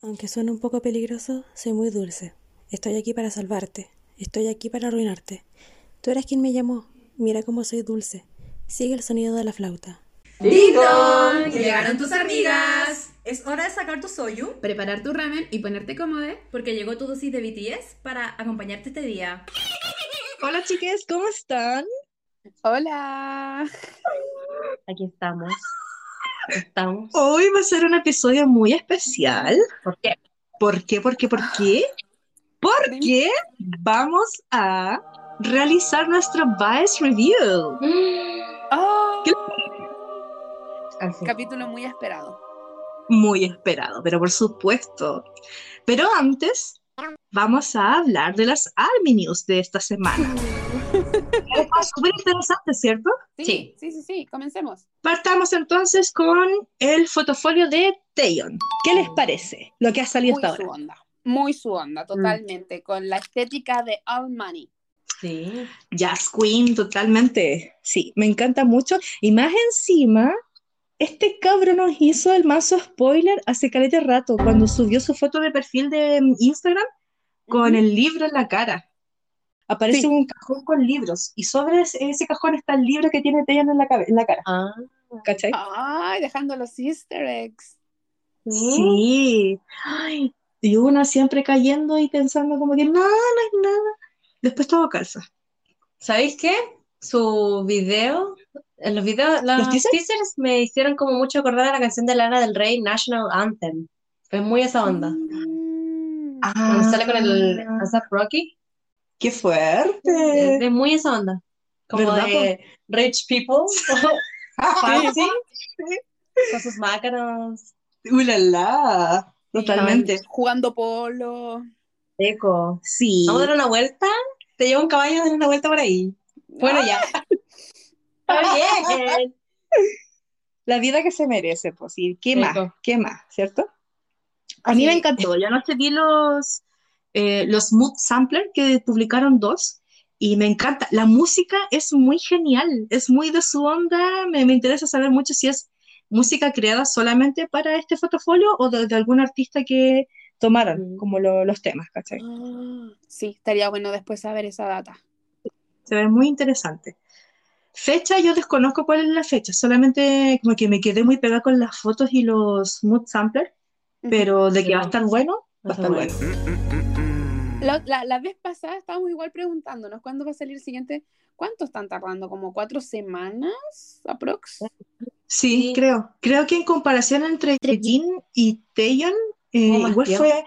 Aunque suene un poco peligroso, soy muy dulce. Estoy aquí para salvarte. Estoy aquí para arruinarte. Tú eres quien me llamó. Mira cómo soy dulce. Sigue el sonido de la flauta. ¡Ding ¡Llegaron tus amigas! Es hora de sacar tu soyu, preparar tu ramen y ponerte cómodo, porque llegó tu dosis de BTS para acompañarte este día. Hola chiques, ¿cómo están? Hola. Aquí estamos. Estamos. Hoy va a ser un episodio muy especial. ¿Por qué? ¿Por qué? ¿Por qué? ¿Por qué? Porque vamos a realizar nuestro Vice Review. Oh. Capítulo muy esperado. Muy esperado, pero por supuesto. Pero antes, vamos a hablar de las Army News de esta semana. es súper interesante, ¿cierto? Sí, sí, sí, sí, comencemos. Partamos entonces con el fotofolio de Taeyeon. ¿Qué les parece lo que ha salido muy hasta ahora? Su onda, muy su onda, totalmente, con la estética de All Money. Sí. Jazz Queen, totalmente. Sí, me encanta mucho. Y más encima, este cabro nos hizo el mazo spoiler hace calete rato, cuando subió su foto de perfil de mm, Instagram con el libro en la cara. Aparece un cajón con libros y sobre ese, cajón está el libro que tiene Taeyeon en la, en la cara. Ah. ¿Cachai? Ay, dejando los easter eggs. Sí. Ay, y uno siempre cayendo y pensando como que no, no es nada. Después todo calza. ¿Sabéis qué? Su video, en los videos, los, teasers? me hicieron como mucho acordar a la canción de Lana del Rey, National Anthem. Es muy esa onda. Mm. Ah. Cuando sale con el ASAP Rocky. ¡Qué fuerte! Es, muy esa onda. Como de rich people. Fancy. Con sus mácaros. ¡Ulala! Totalmente. Jugando polo. Eco. Sí. Vamos a dar una vuelta. Te llevo un caballo a dar una vuelta por ahí. Bueno, ya. bien. La vida que se merece, pues, y qué más, qué más, ¿cierto? A mí me encantó. Yo no sé, vi los, eh, los Mood Sampler que publicaron dos y me encanta. La música es muy genial, es muy de su onda. Me, me interesa saber mucho si es música creada solamente para este fotofolio o de, algún artista que tomaron como los temas, ¿cachai? Ah, sí, estaría bueno después saber esa data. Se ve muy interesante. Fecha, yo desconozco cuál es la fecha, solamente como que me quedé muy pegada con las fotos y los mood samplers, pero de que va a estar bueno, va a estar bueno. La, vez pasada estábamos igual preguntándonos cuándo va a salir el siguiente. ¿Cuánto están tardando? ¿Como cuatro semanas aprox? Sí, creo. Creo que en comparación entre Jin y Taeyeon, eh, igual fue.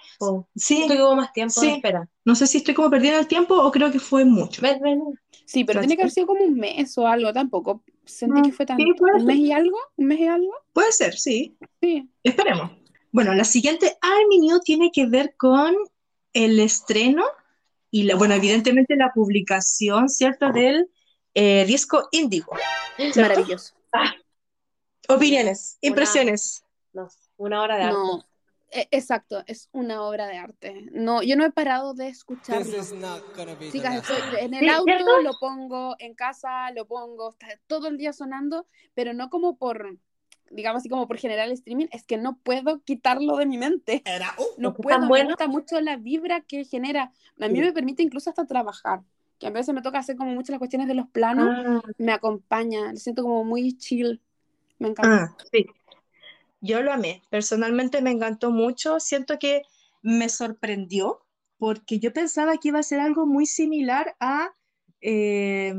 Sí, tuvo más tiempo sí. espera. No sé si estoy como perdiendo el tiempo o creo que fue mucho. Sí, pero tiene que haber sido como un mes o algo, tampoco sentí que fue tanto. ¿Un mes y algo? ¿Un mes y algo? Puede ser, sí. Sí. Esperemos. Bueno, la siguiente Army New tiene que ver con el estreno y, la, bueno, evidentemente la publicación, ¿cierto? Del eh, disco Indigo. Maravilloso. Ah. Opiniones, impresiones. no, una hora de arte. No, e, exacto, es una obra de arte. No, yo no he parado de escucharlo. Chicas, en el auto lo pongo, en casa lo pongo, está todo el día sonando, pero no como por, digamos así como por general streaming, es que no puedo quitarlo de mi mente. Uh, no puedo, me gusta mucho la vibra que genera. A mí me permite incluso hasta trabajar, que a veces me toca hacer como muchas las cuestiones de los planos, Ah. me acompaña, lo siento como muy chill. Me encanta. Ah, sí. Yo lo amé. Personalmente me encantó mucho. Siento que me sorprendió porque yo pensaba que iba a ser algo muy similar a, eh,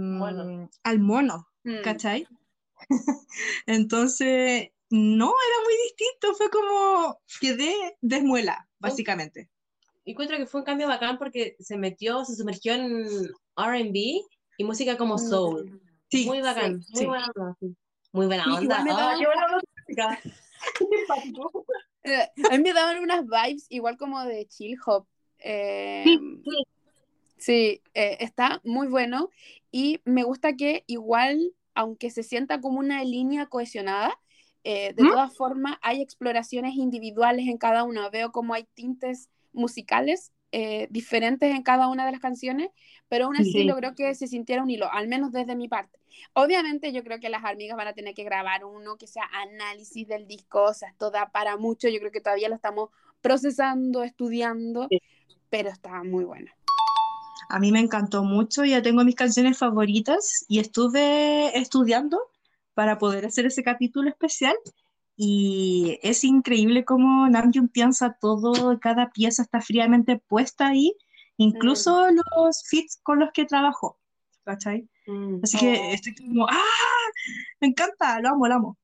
al mono, Mm. ¿cachai? Entonces, no, era muy distinto. Fue como quedé desmuela, básicamente. Encuentro que fue un cambio bacán porque se metió, se sumergió en RB y música como soul. Sí, Muy bacán, sí, muy sí. buena onda. Muy buena Y- onda. Ah, buena. Eh, a mí me daban unas vibes igual como de chill hop. Eh, Sí, sí, eh, está muy bueno y me gusta que igual, aunque se sienta como una línea cohesionada, eh, de ¿Mm? todas formas hay exploraciones individuales en cada una. Veo como hay tintes musicales eh, diferentes en cada una de las canciones, pero aún así Sí. logró que se sintiera un hilo, al menos desde mi parte. Obviamente yo creo que las amigas van a tener que grabar uno que sea análisis del disco, o sea, esto da para mucho, yo creo que todavía lo estamos procesando, estudiando, pero está muy bueno. A mí me encantó mucho, ya tengo mis canciones favoritas y estuve estudiando para poder hacer ese capítulo especial y es increíble cómo Namjoon piensa todo, cada pieza está fríamente puesta ahí, incluso mm. los fits con los que trabajó, ¿cachai? Mm. Así que oh. estoy como, ¡ah! Me encanta, lo amo, lo amo.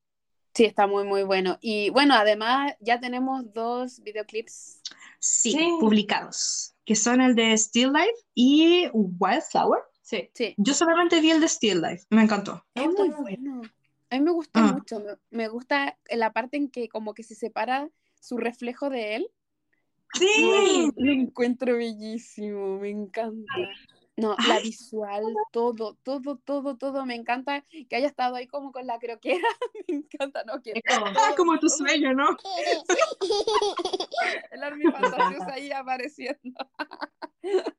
Sí, está muy, muy bueno. Y bueno, además ya tenemos dos videoclips. Sí, publicados, que son el de Still Life y Wildflower. Sí, sí. Yo solamente vi el de Still Life, me encantó. Es muy bueno. A mí me gustó ah. mucho, me, gusta la parte en que como que se separa su reflejo de él. Sí. Lo encuentro bellísimo, me encanta. No, la visual, todo, todo, todo, todo, me encanta que haya estado ahí como con la croquera, me encanta, ¿no? Que, ah, como tu sueño, ¿no? El army fantasioso ahí apareciendo.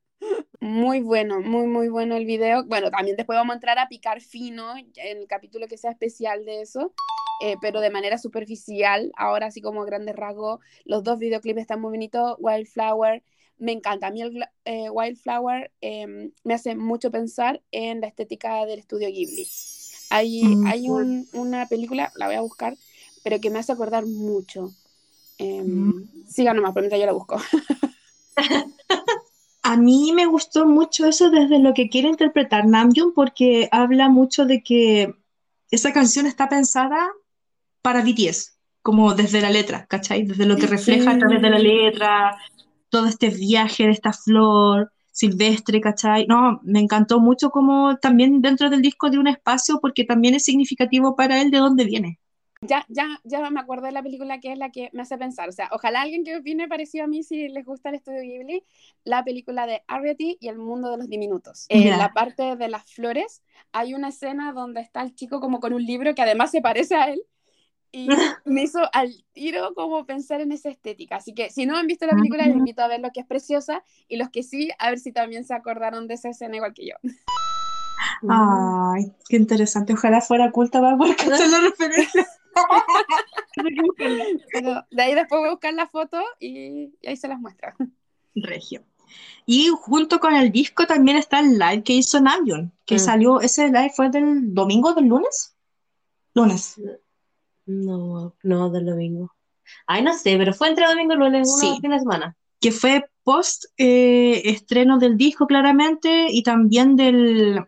Muy bueno, muy, muy bueno el video. Bueno, también después vamos a entrar a picar fino en el capítulo que sea especial de eso, eh, pero de manera superficial. Ahora, así como grandes rasgos, los dos videoclips están muy bonitos. Wildflower, me encanta. A mí el eh, Wildflower em, me hace mucho pensar en la estética del estudio Ghibli. Hay, mm, hay una película, la voy a buscar, pero que me hace acordar mucho. Eh, mm. Siga nomás, por mientras yo la busco. A mí me gustó mucho eso desde lo que quiere interpretar Namjoon porque habla mucho de que esa canción está pensada para BTS, como desde la letra, ¿cachai? Desde lo que refleja a través de la letra, todo este viaje de esta flor silvestre, ¿cachai? No, me encantó mucho como también dentro del disco de un espacio porque también es significativo para él de dónde viene. Ya, ya, ya me acuerdo de la película que es la que me hace pensar. O sea, ojalá alguien que opine parecido a mí si les gusta el estudio Ghibli, la película de Arrietty y el mundo de los diminutos. En la parte de las flores hay una escena donde está el chico como con un libro que además se parece a él y me hizo al tiro como pensar en esa estética. Así que si no han visto la película, les invito a ver lo que es preciosa y los que sí, a ver si también se acordaron de esa escena igual que yo. Ay, qué interesante. Ojalá fuera culta para poder la referencia. de ahí después voy a buscar la foto y, ahí se las muestra. Regio. Y junto con el disco también está el live que hizo Namjoon, que mm. salió, ese live fue del domingo, del lunes. Lunes. No, no, del domingo. Ay, no sé, pero fue entre domingo y lunes, una fin de semana. Que fue post eh, estreno del disco claramente y también del,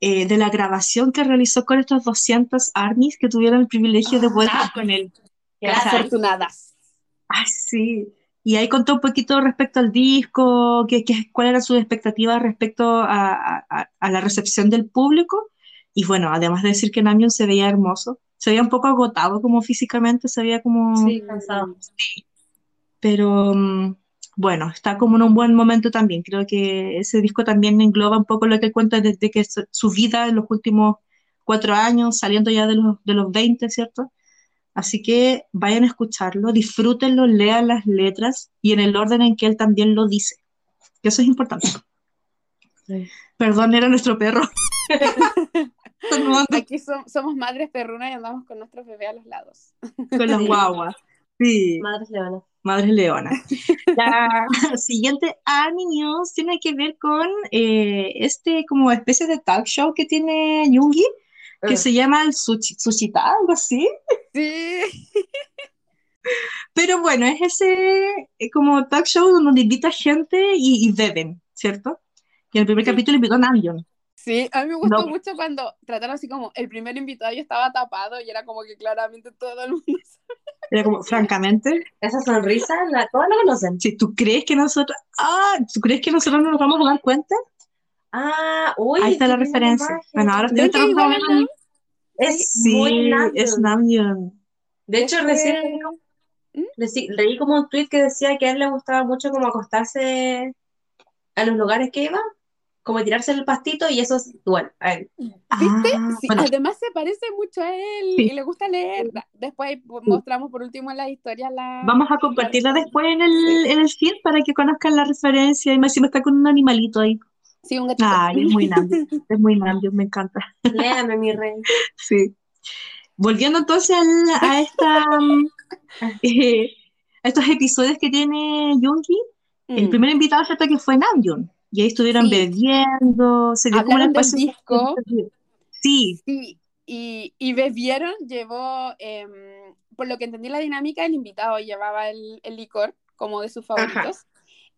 eh, de la grabación que realizó con estos 200 armies que tuvieron el privilegio de poder ah, con él. Las afortunadas. Ay, sí. Y ahí contó un poquito respecto al disco, que, cuál era su expectativa respecto a, la recepción del público. Y bueno, además de decir que Namjoon se veía hermoso, se veía un poco agotado como físicamente, se veía como... Sí, cansado. Sí. Pero mm, bueno, está como en un buen momento también. Creo que ese disco también engloba un poco lo que cuenta desde que su vida en los últimos cuatro años, saliendo ya de los, de los 20, ¿cierto? Así que vayan a escucharlo, disfrútenlo, lean las letras y en el orden en que él también lo dice. Que eso es importante. Perdón, era nuestro perro. Aquí somos madres perrunas y andamos con nuestros bebés a los lados. Con las guaguas. Sí. Madres leonas. Madre Leona. La siguiente News tiene que ver con eh, este como especie de talk show que tiene Yungi, que ah. se llama el Sushi, Sushita, algo así. Sí. Pero bueno, es ese eh, como talk show donde invita gente y, beben, ¿cierto? Y en el primer capítulo invitó a Namjoon. Sí, a mí me gustó mucho cuando trataron así como el primer invitado y estaba tapado y era como que claramente todo el mundo Era como, francamente. Esa sonrisa, la, todos la conocen. Si tú crees que nosotros. Ah, ¿tú crees que nosotros no nos vamos a dar cuenta? Ah, uy. Ahí está la referencia. Bueno, ahora estoy trabajando. Es sí, es Namjoon. De hecho, recién ¿Mm? leí como un tweet que decía que a él le gustaba mucho como acostarse a los lugares que iba como tirarse el pastito y eso es bueno a él. ¿Viste? Ah, sí, Además se parece mucho a él y le gusta leer. Después mostramos por último la historia. La, Vamos a compartirla después en el, en el feed para que conozcan la referencia. Y me está con un animalito ahí. Sí, un gatito. Ay, es muy grande. es muy grande, me encanta. Léame, mi rey. Sí. Volviendo entonces a, esta... Eh, estos episodios que tiene Jungi, el mm. primer invitado ¿cierto? que fue Namjoon. Y ahí estuvieron bebiendo, se dio como del disco. Sí. Sí, y, y bebieron, llevó, em, por lo que entendí la dinámica, el invitado llevaba el, el licor como de sus favoritos.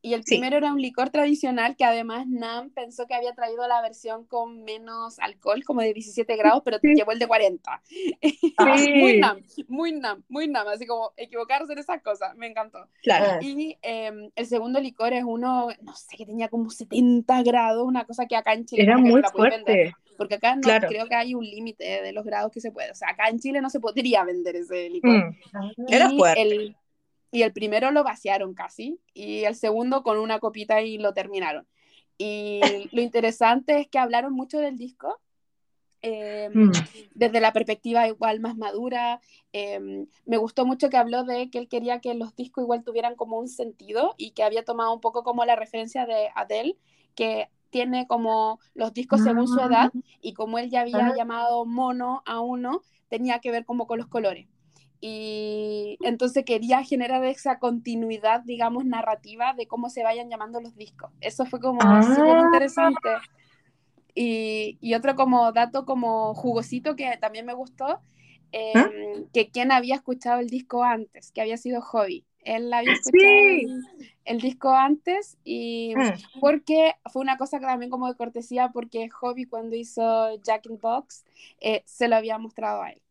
Y el primero era un licor tradicional que además Nam pensó que había traído la versión con menos alcohol, como de 17 grados, pero llevó el de 40. muy Nam, muy Nam, muy Nam, así como equivocarse en esas cosas, me encantó. Claro. Y em, el segundo licor es uno, no sé, que tenía como 70 grados, una cosa que acá en Chile era muy fuerte. porque acá no creo que hay un límite de los grados que se puede. O sea, acá en Chile no se podría vender ese licor. Mm. Era fuerte y el primero lo vaciaron casi y el segundo con una copita y lo terminaron. Y lo interesante es que hablaron mucho del disco. Em, mm. desde la perspectiva igual más madura, em, me gustó mucho que habló de que él quería que los discos igual tuvieran como un sentido y que había tomado un poco como la referencia de Adele, que tiene como los discos según su edad ah. y como él ya había ah. llamado mono a uno, tenía que ver como con los colores y entonces quería generar esa continuidad, digamos, narrativa de cómo se vayan llamando los discos. Eso fue como súper ah. interesante. Y, y, otro como dato como jugosito que también me gustó, ¿Ah? em, que quien había escuchado el disco antes, que había sido Hobby. Él había escuchado el, disco antes y ah. porque fue una cosa que también como de cortesía porque Hobby cuando hizo Jack in Box eh, se lo había mostrado a él.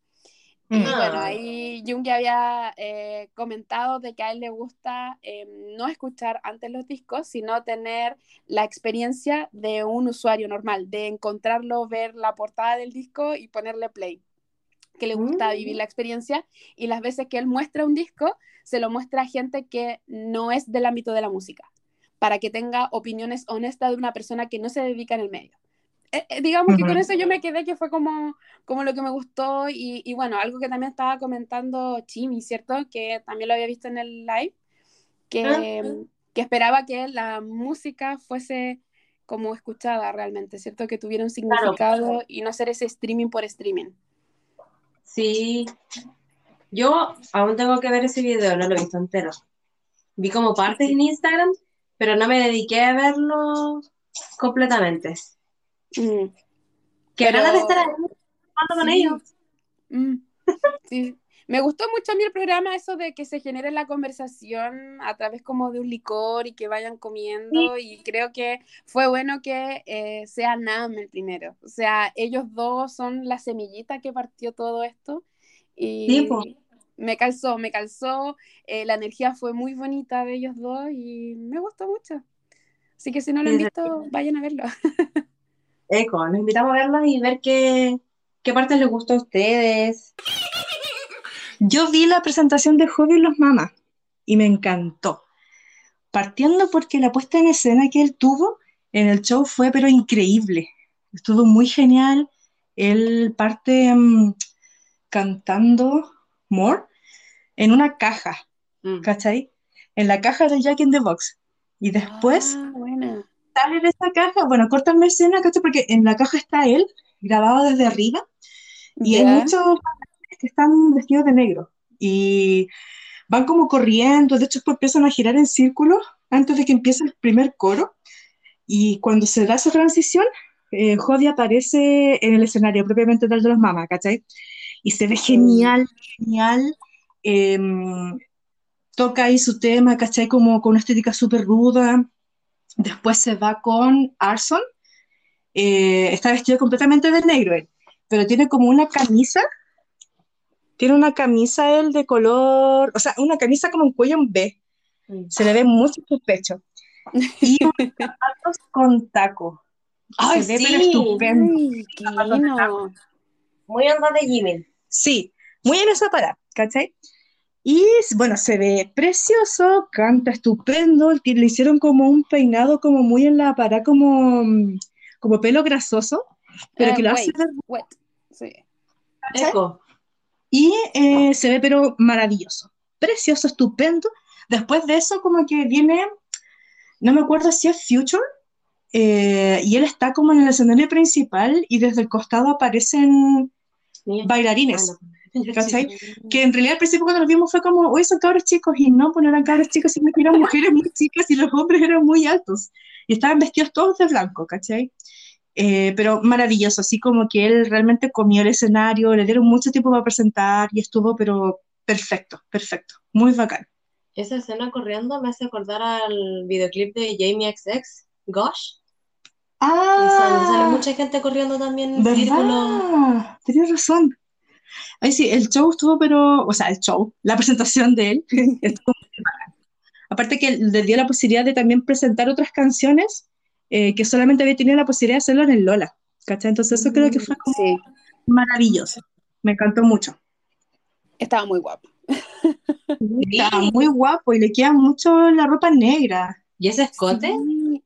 Y bueno, ah. ahí Jung ya había eh, comentado de que a él le gusta eh, no escuchar antes los discos, sino tener la experiencia de un usuario normal, de encontrarlo, ver la portada del disco y ponerle play. Que le gusta vivir la mm. experiencia y las veces que él muestra un disco, se lo muestra a gente que no es del ámbito de la música, para que tenga opiniones honestas de una persona que no se dedica en el medio. Eh, eh, digamos que con eso yo me quedé que fue como, como lo que me gustó y, y, bueno, algo que también estaba comentando Chimi, ¿cierto? Que también lo había visto en el live, que, ah. que esperaba que la música fuese como escuchada realmente, ¿cierto? Que tuviera un significado y no hacer ese streaming por streaming. Sí, yo aún tengo que ver ese video, no lo he visto entero. Vi como partes en Instagram, pero no me dediqué a verlo completamente. Mm. Que Pero... de estar ahí con ellos. Mm. Sí. Me gustó mucho a mí el programa eso de que se genere la conversación a través como de un licor y que vayan comiendo y creo que fue bueno que eh, sea Nam el primero. O sea, ellos dos son la semillita que partió todo esto y me calzó, me calzó, eh, la energía fue muy bonita de ellos dos y me gustó mucho. Así que si no lo han visto, vayan a verlo. Eco, nos invitamos a verlos y ver qué, qué partes les gustó a ustedes. Yo vi la presentación de Hobby y los Mamas y me encantó. Partiendo porque la puesta en escena que él tuvo en el show fue pero increíble. Estuvo muy genial. Él parte mm, cantando More en una caja, mm. ¿cachai? En la caja del Jack in the Box. Y después ah, sale de esa caja, bueno, cortan la escena, ¿cachai? Porque en la caja está él, grabado desde arriba, y hay muchos que están vestidos de negro, y van como corriendo, de hecho empiezan a girar en círculos antes de que empiece el primer coro, y cuando se da esa transición, eh, Jody aparece en el escenario propiamente tal de los mamás, ¿cachai? Y se ve genial, genial. Em, toca ahí su tema, ¿cachai? Como con una estética súper ruda. Después se va con Arson. Eh, está vestido completamente de negro él, pero tiene como una camisa. Tiene una camisa él de color, o sea, una camisa como un cuello en B. Se le ve mucho su pecho. Y zapatos con taco. Ay, se ve sí. estupendo. muy onda de Jimmy. Sí, muy en esa parada, ¿cachai? Y bueno, se ve precioso, canta estupendo, le hicieron como un peinado como muy en la parada, como, como pelo grasoso, pero que lo hace wet. Sí. Y eh, se ve pero maravilloso, precioso, estupendo. Después de eso como que viene, no me acuerdo si es Future, eh, y él está como en el escenario principal y desde el costado aparecen bailarines. ¿Cachai? Que en realidad al principio cuando los vimos fue como, oye, son cabros chicos, y no, pues no eran cabros chicos, sino que eran mujeres muy chicas y los hombres eran muy altos. Y estaban vestidos todos de blanco, ¿cachai? Eh, pero maravilloso, así como que él realmente comió el escenario, le dieron mucho tiempo para presentar y estuvo, pero perfecto, perfecto, muy bacán. Esa escena corriendo me hace acordar al videoclip de Jamie XX, Gosh. Ah, sale, mucha gente corriendo también en círculo. Tienes razón. Ay, sí, el show estuvo, pero, o sea, el show, la presentación de él estuvo muy. Aparte que le dio la posibilidad de también presentar otras canciones eh, que solamente había tenido la posibilidad de hacerlo en el Lola. ¿Cachai? Entonces eso creo que fue como maravilloso. Me encantó mucho. Estaba muy guapo. Estaba muy guapo y le queda mucho la ropa negra. ¿Y ese escote?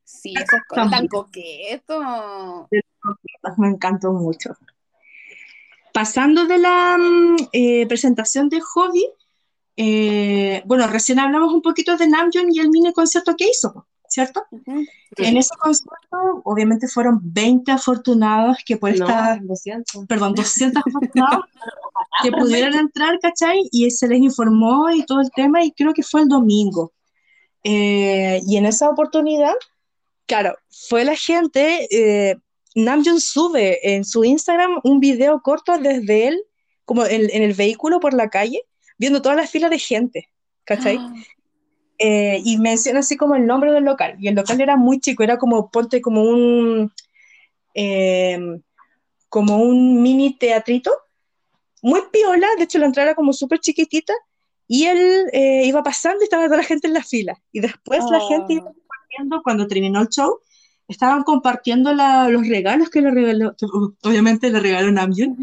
Sí, ese escote tan coqueto. Me encantó mucho. Pasando de la mm, eh, presentación de Hobby, eh, bueno, recién hablamos un poquito de Namjoon y el mini concierto que hizo, ¿cierto? En ese concierto, obviamente fueron 20 afortunados que por esta, 200. perdón, 200 afortunados que pudieron entrar, ¿cachai? Y se les informó y todo el tema, y creo que fue el domingo. Eh, y en esa oportunidad, claro, fue la gente, eh, Namjoon sube en su Instagram un video corto desde él, como en, el vehículo por la calle, viendo todas las filas de gente, ¿cachai? Ah. Eh, y menciona así como el nombre del local, y el local era muy chico, era como, ponte como un, como un mini teatrito, muy piola, de hecho la entrada era como súper chiquitita, y él eh, iba pasando y estaba toda la gente en la fila. Y después la gente iba ah. compartiendo, cuando terminó el show, estaban compartiendo los regalos que le regaló, obviamente le regaló Namjoon,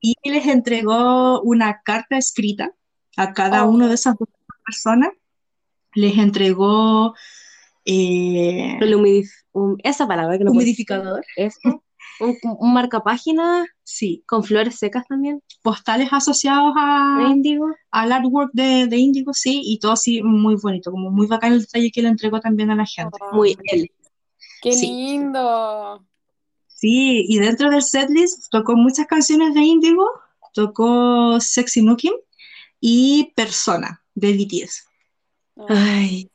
y les entregó una carta escrita a cada oh. uno de esas dos personas. Les entregó... Eh, esa palabra que no humidificador. Eso. Un, un marcapágina, sí. Con flores secas también. Postales asociados a Indigo. Al artwork de, de Indigo, sí, y todo así muy bonito, como muy bacán el detalle que le entregó también a la gente. muy él. ¡Qué lindo! Sí, y dentro del setlist tocó muchas canciones de Indigo, tocó Sexy Nukim y Persona de BTS. Ay.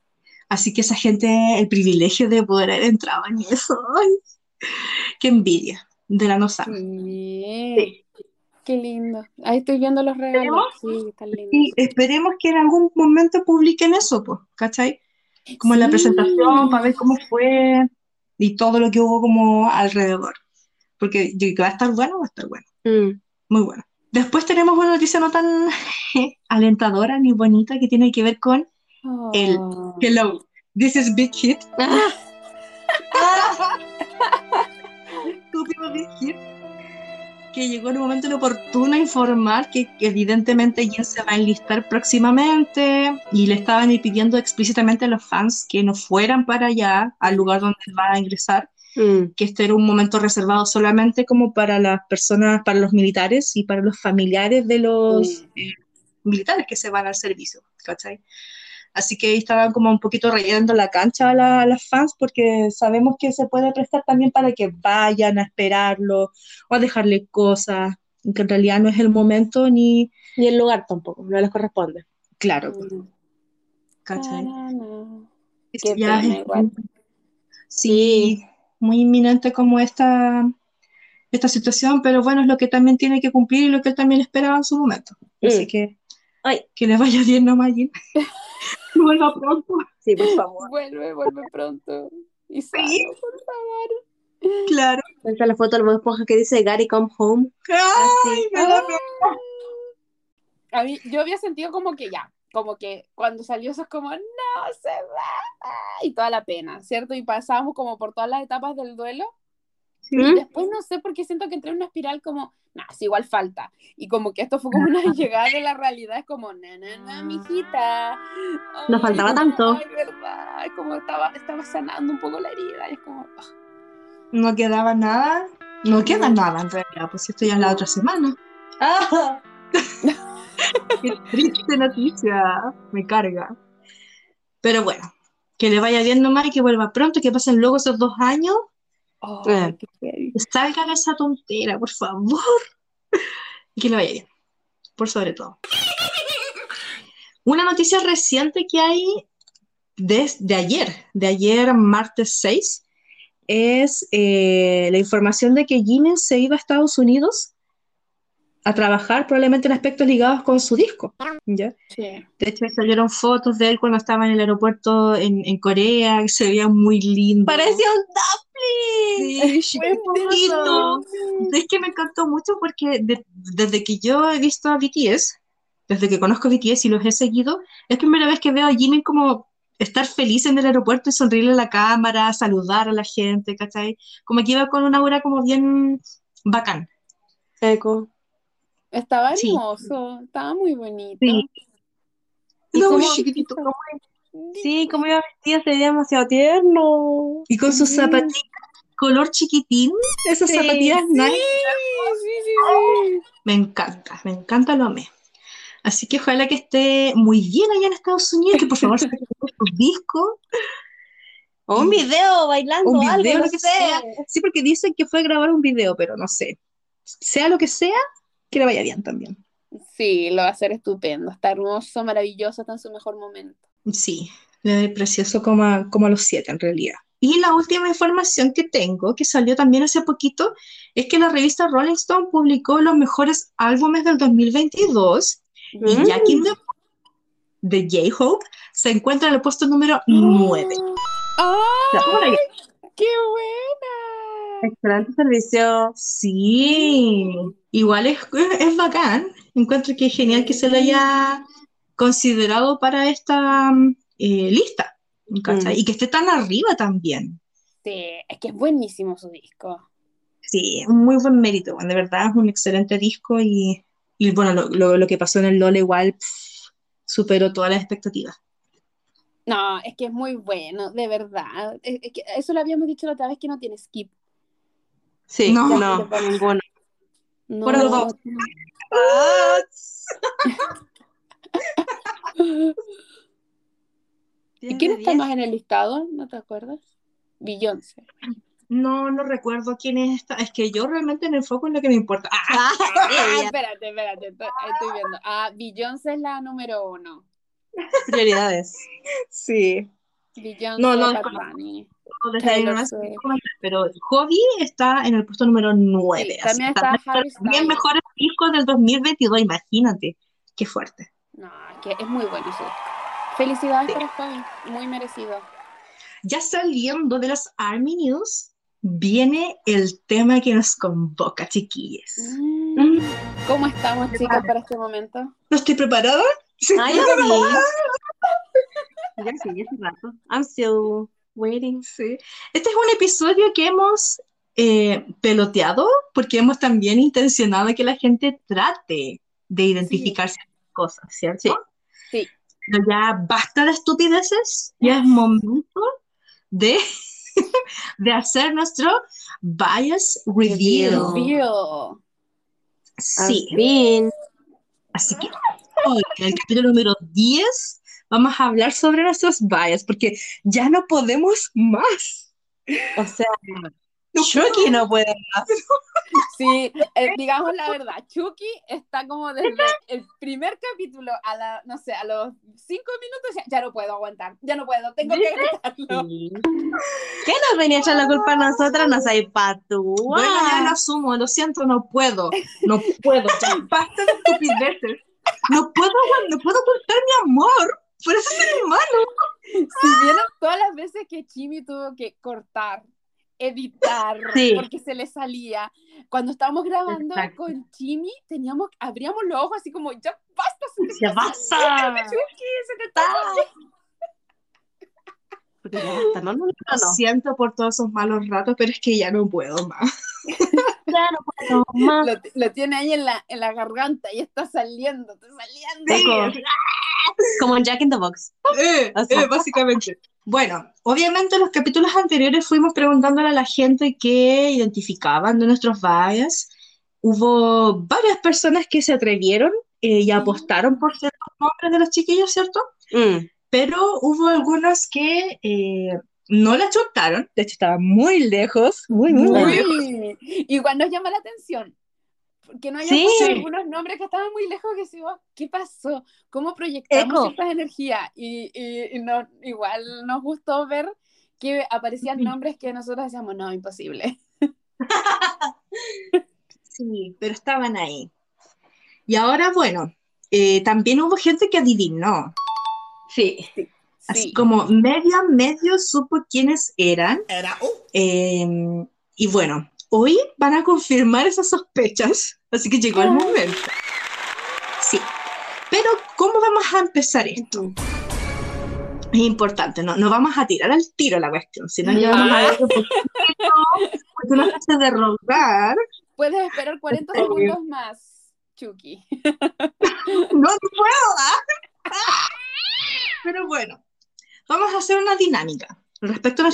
Así que esa gente, el privilegio de poder haber entrado en eso. Ay. Qué envidia de la Nosa. Sí. Qué lindo. Ahí estoy viendo los regalos. Sí, están lindos. Y esperemos que en algún momento publiquen eso, pues, ¿cachai? Como en la presentación, para ver cómo fue y todo lo que hubo como alrededor. Porque yo creo que va a estar bueno, va a estar bueno. Mm. Muy bueno. Después tenemos una noticia no tan alentadora ni bonita que tiene que ver con el oh. Hello, this is Big Hit. que llegó en un momento oportuno a informar que, evidentemente Jin se va a enlistar próximamente y le estaban pidiendo explícitamente a los fans que no fueran para allá, al lugar donde va a ingresar, mm. que este era un momento reservado solamente como para las personas, para los militares y para los familiares de los mm. eh, militares que se van al servicio, ¿cachai? Así que estaban como un poquito rellenando la cancha a, las fans porque sabemos que se puede prestar también para que vayan a esperarlo o a dejarle cosas, que en realidad no es el momento ni... Ni el lugar tampoco, no les corresponde. Claro. Mm. ¿Cachai? igual. Sí, muy inminente como esta, esta situación, pero bueno, es lo que también tiene que cumplir y lo que él también esperaba en su momento. Así mm. que, Ay. que le vaya bien nomás. Vuelva pronto. Sí, por favor. Vuelve, vuelve pronto. Y sí. por favor. Claro. Esta la foto del Bob Esponja que dice Gary come home. Ay, me da A mí, yo había sentido como que ya, como que cuando salió eso es como, no se va, y toda la pena, ¿cierto? Y pasábamos como por todas las etapas del duelo. Y después no sé por qué siento que entré en una espiral como, nah, es igual falta. Y como que esto fue como una llegada de la realidad, es como, na, na, na, mijita. no faltaba tanto. Ay, verdad, como estaba, estaba sanando un poco la herida, y es como... Ah. No quedaba nada, no queda nada en realidad, pues esto ya es la otra semana. ¡Ah! Qué triste noticia, me carga. Pero bueno, que le vaya bien nomás y que vuelva pronto, que pasen luego esos dos años Oh, Salgan esa tontera, por favor. Y que lo vaya bien. por sobre todo. Una noticia reciente que hay desde ayer, de ayer martes 6, es eh, la información de que Jimin se iba a Estados Unidos a trabajar probablemente en aspectos ligados con su disco. ¿ya? De hecho, salieron fotos de él cuando estaba en el aeropuerto en, en Corea, que se veía muy lindo. Parecía un dumpling. Sí, Es que me encantó mucho porque desde que yo he visto a BTS, desde que conozco a BTS y los he seguido, es la primera vez que veo a Jimin como estar feliz en el aeropuerto y sonreírle a la cámara, saludar a la gente, ¿cachai? Como que iba con una aura como bien bacán. Eco. Estaba hermoso, estaba muy bonito. Sí. Y como, chiquitito. sí, como iba vestido, se veía demasiado tierno. Y con sus zapatillas color chiquitín, esas zapatillas sí, sí, sí, sí, Me encanta, me encanta lo amé. Así que ojalá que esté muy bien allá en Estados Unidos, que por favor se su disco. O un video bailando, un video, algo, lo que sea. Sí, porque dicen que fue a grabar un video, pero no sé. Sea lo que sea, que le vaya bien también. Sí, lo va a hacer estupendo. Está hermoso, maravilloso, está en su mejor momento. Sí, precioso como a, como a los siete en realidad. Y la última información que tengo, que salió también hace poquito, es que la revista Rolling Stone publicó los mejores álbumes del 2022 y Jack in the de J-Hope se encuentra en el puesto número 9. ¡Ay! ¡Qué buena! Excelente servicio. Sí, igual es, es bacán. Encuentro que es genial que se lo haya considerado para esta eh, lista. Mm. Y que esté tan arriba también. Sí, es que es buenísimo su disco. Sí, un muy buen mérito. De verdad, es un excelente disco y, y bueno, lo, lo, lo, que pasó en el LOL igual pff, superó todas las expectativas. No, es que es muy bueno, de verdad. Es, es que eso lo habíamos dicho la otra vez que no tiene skip. Sí, No. no, ninguno. No, no. ¿Y quién está más en el listado? ¿No te acuerdas? Beyoncé. No, no recuerdo quién es esta. Es que yo realmente me enfoco en lo que me importa. Ah, Ah, espérate, espérate, estoy, estoy viendo. Ah, Beyoncé es la número uno. Prioridades. sí. Beyoncé, No, no, Pero Hobby está en el puesto número 9. Sí, también está Harry Styles. mejores discos del 2022, imagínate. Qué fuerte. No, es que es muy bueno disco. Felicidades para Javi, muy merecido. Ya saliendo de las Army News, viene el tema que nos convoca, chiquillas. Mm, ¿Cómo estamos, chicas, para este momento? ¿No estoy preparada? Sí. Ay, ya sí. Ya sí, hace rato. I'm still waiting. Sí. Este es un episodio que hemos eh, peloteado porque hemos también intencionado que la gente trate de identificar ciertas cosas, ¿cierto? Sí. Sí. Pero ya basta de estupideces, ya es momento de, de hacer nuestro bias review. Review. Sí, así que hoy, en el capítulo número 10, vamos a hablar sobre nuestros bias porque ya no podemos más. O sea, No Chucky no puede más. Sí, eh, digamos la verdad, Chucky está como desde el primer capítulo a la, no sé, a los cinco minutos ya, ya no puedo aguantar, ya no puedo, tengo que gritarlo. ¿Qué nos venía a echar la culpa a nosotras? No soy patúa. Bueno, ya lo asumo, lo siento, no puedo. No puedo, ya basta de estupideces. No puedo, no puedo ocultar mi amor por ese ser humano. Si vieron todas las veces que Chimi tuvo que cortar, editar, Sí. porque se le salía. Cuando estábamos grabando Exacto. con Chimi, teníamos, abríamos los ojos así como, ya basta, se te Ya está basta. está Porque ya basta, no, no, no, Lo no. siento por todos esos malos ratos, pero es que ya no puedo más. Ya no puedo más. lo, lo tiene ahí en la, en la garganta y está saliendo, está saliendo. Eco. Como en Jack in the Box. Eh, Así. eh, básicamente. Bueno, obviamente en los capítulos anteriores fuimos preguntándole a la gente qué identificaban de nuestros bias. Hubo varias personas que se atrevieron eh, y apostaron por ciertos nombres de los chiquillos, ¿cierto? Mm. Pero hubo algunos que eh, no la chutaron, de hecho estaban muy lejos, muy, muy, muy lejos. Igual nos llama la atención. Que no haya puesto algunos nombres que estaban muy lejos que decimos, ¿qué pasó? ¿Cómo proyectamos estas energías? Y, y, no, igual nos gustó ver que aparecían nombres que nosotros decíamos, no, imposible. sí, pero estaban ahí. Y ahora, bueno, eh, también hubo gente que adivinó. Sí. Así como media, medio supo quiénes eran. Era. Em, y bueno, hoy van a confirmar esas sospechas, así que llegó el ah. momento. Sí. Pero, ¿cómo vamos a empezar esto? Es importante, no, no vamos a tirar al tiro la cuestión, sino que vamos a ver un poquito, una fase de rogar. Puedes esperar 40 segundos más, Chucky. no puedo. ¿ah? Pero bueno, vamos a hacer una dinámica respecto a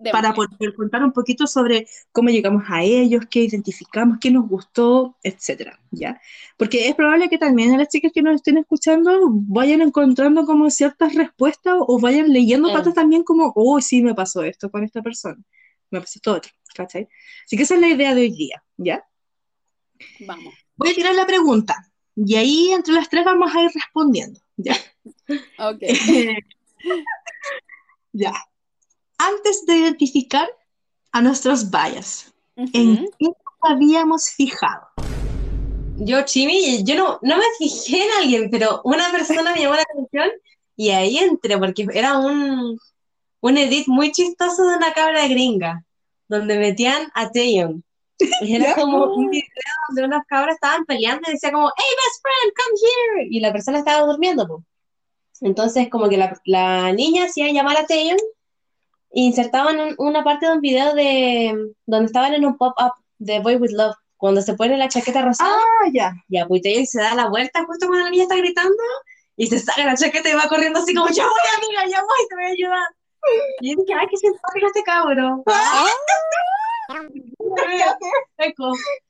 los para poder contar un poquito sobre cómo llegamos a ellos, qué identificamos, qué nos gustó, etcétera, ¿ya? Porque es probable que también las chicas que nos estén escuchando vayan encontrando como ciertas respuestas o vayan leyendo mm. también como, oh, sí, me pasó esto con esta persona, me pasó todo otro, ¿cachai? Así que esa es la idea de hoy día, ¿ya? Vamos. Voy a tirar la pregunta y ahí entre las tres vamos a ir respondiendo, ¿ya? ok. ya antes de identificar a nuestros bias, ¿en qué habíamos fijado? Yo, Chimi, yo no, no me fijé en alguien, pero una persona me llamó la atención y ahí entré, porque era un, un edit muy chistoso de una cabra gringa, donde metían a Taeyong. Era como un video donde unas cabras estaban peleando y decía como, hey, best friend, come here. Y la persona estaba durmiendo. Entonces, como que la, la niña hacía llamar a Taeyong insertaban una parte de un video de donde estaban en un pop-up de Boy With Love, cuando se pone la chaqueta rosada. Ah, ya. Ya, pues y se da la vuelta justo cuando la niña está gritando y se saca la chaqueta y va corriendo así como, ya voy, amiga, ya voy, te voy a ayudar. Y dije, ay, qué simpático este cabrón. Ah.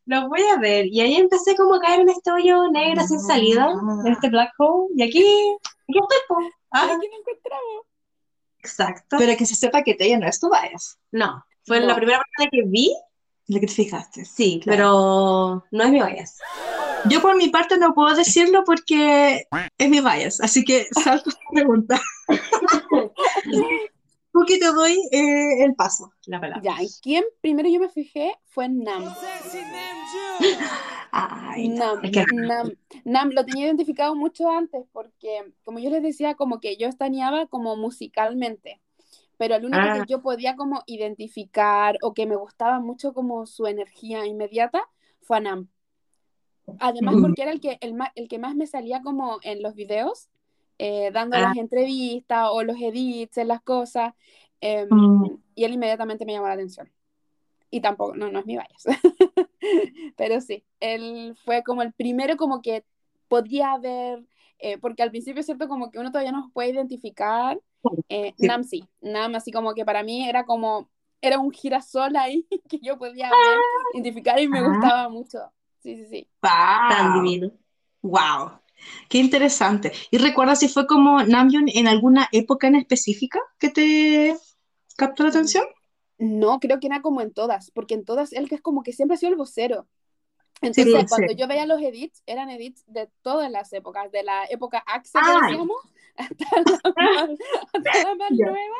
lo voy a ver. Y ahí empecé como a caer en este hoyo negro sin salida, en este black hole. Y aquí, aquí estoy, Ah. Aquí me encontramos. Exacto. Pero que se sepa que ella no es tu bias. No, fue la primera persona que vi. La que te fijaste. Sí, pero no es mi bias. Yo por mi parte no puedo decirlo porque es mi bias, así que salto esta pregunta. Porque te doy eh, el paso, la palabra. Ya, quién primero yo me fijé fue en Nam. Ay, Nam, Nam, Nam, lo tenía identificado mucho antes porque, como yo les decía, como que yo estaneaba como musicalmente, pero el único que ah. yo podía como identificar o que me gustaba mucho como su energía inmediata fue a Nam. Además, mm. porque era el que, el, el que más me salía como en los videos eh, dando las ah. entrevistas o los edits en las cosas, em, mm. y él inmediatamente me llamó la atención. Y tampoco, no, no es mi bias, pero sí, él fue como el primero como que podía ver, eh, porque al principio es cierto como que uno todavía no puede identificar, eh, Nam sí, Nam así como que para mí era como, era un girasol ahí que yo podía ver, identificar y me ah. gustaba mucho. Sí, sí, sí. Tan divino. Wow. Qué interesante. ¿Y recuerdas si fue como Namjoon en alguna época en específica que te captó la atención? No, creo que era como en todas, porque en todas él que es como que siempre ha sido el vocero. Entonces, cuando yo veía los edits, eran edits de todas las épocas, de la época Axe, hasta la más, nueva.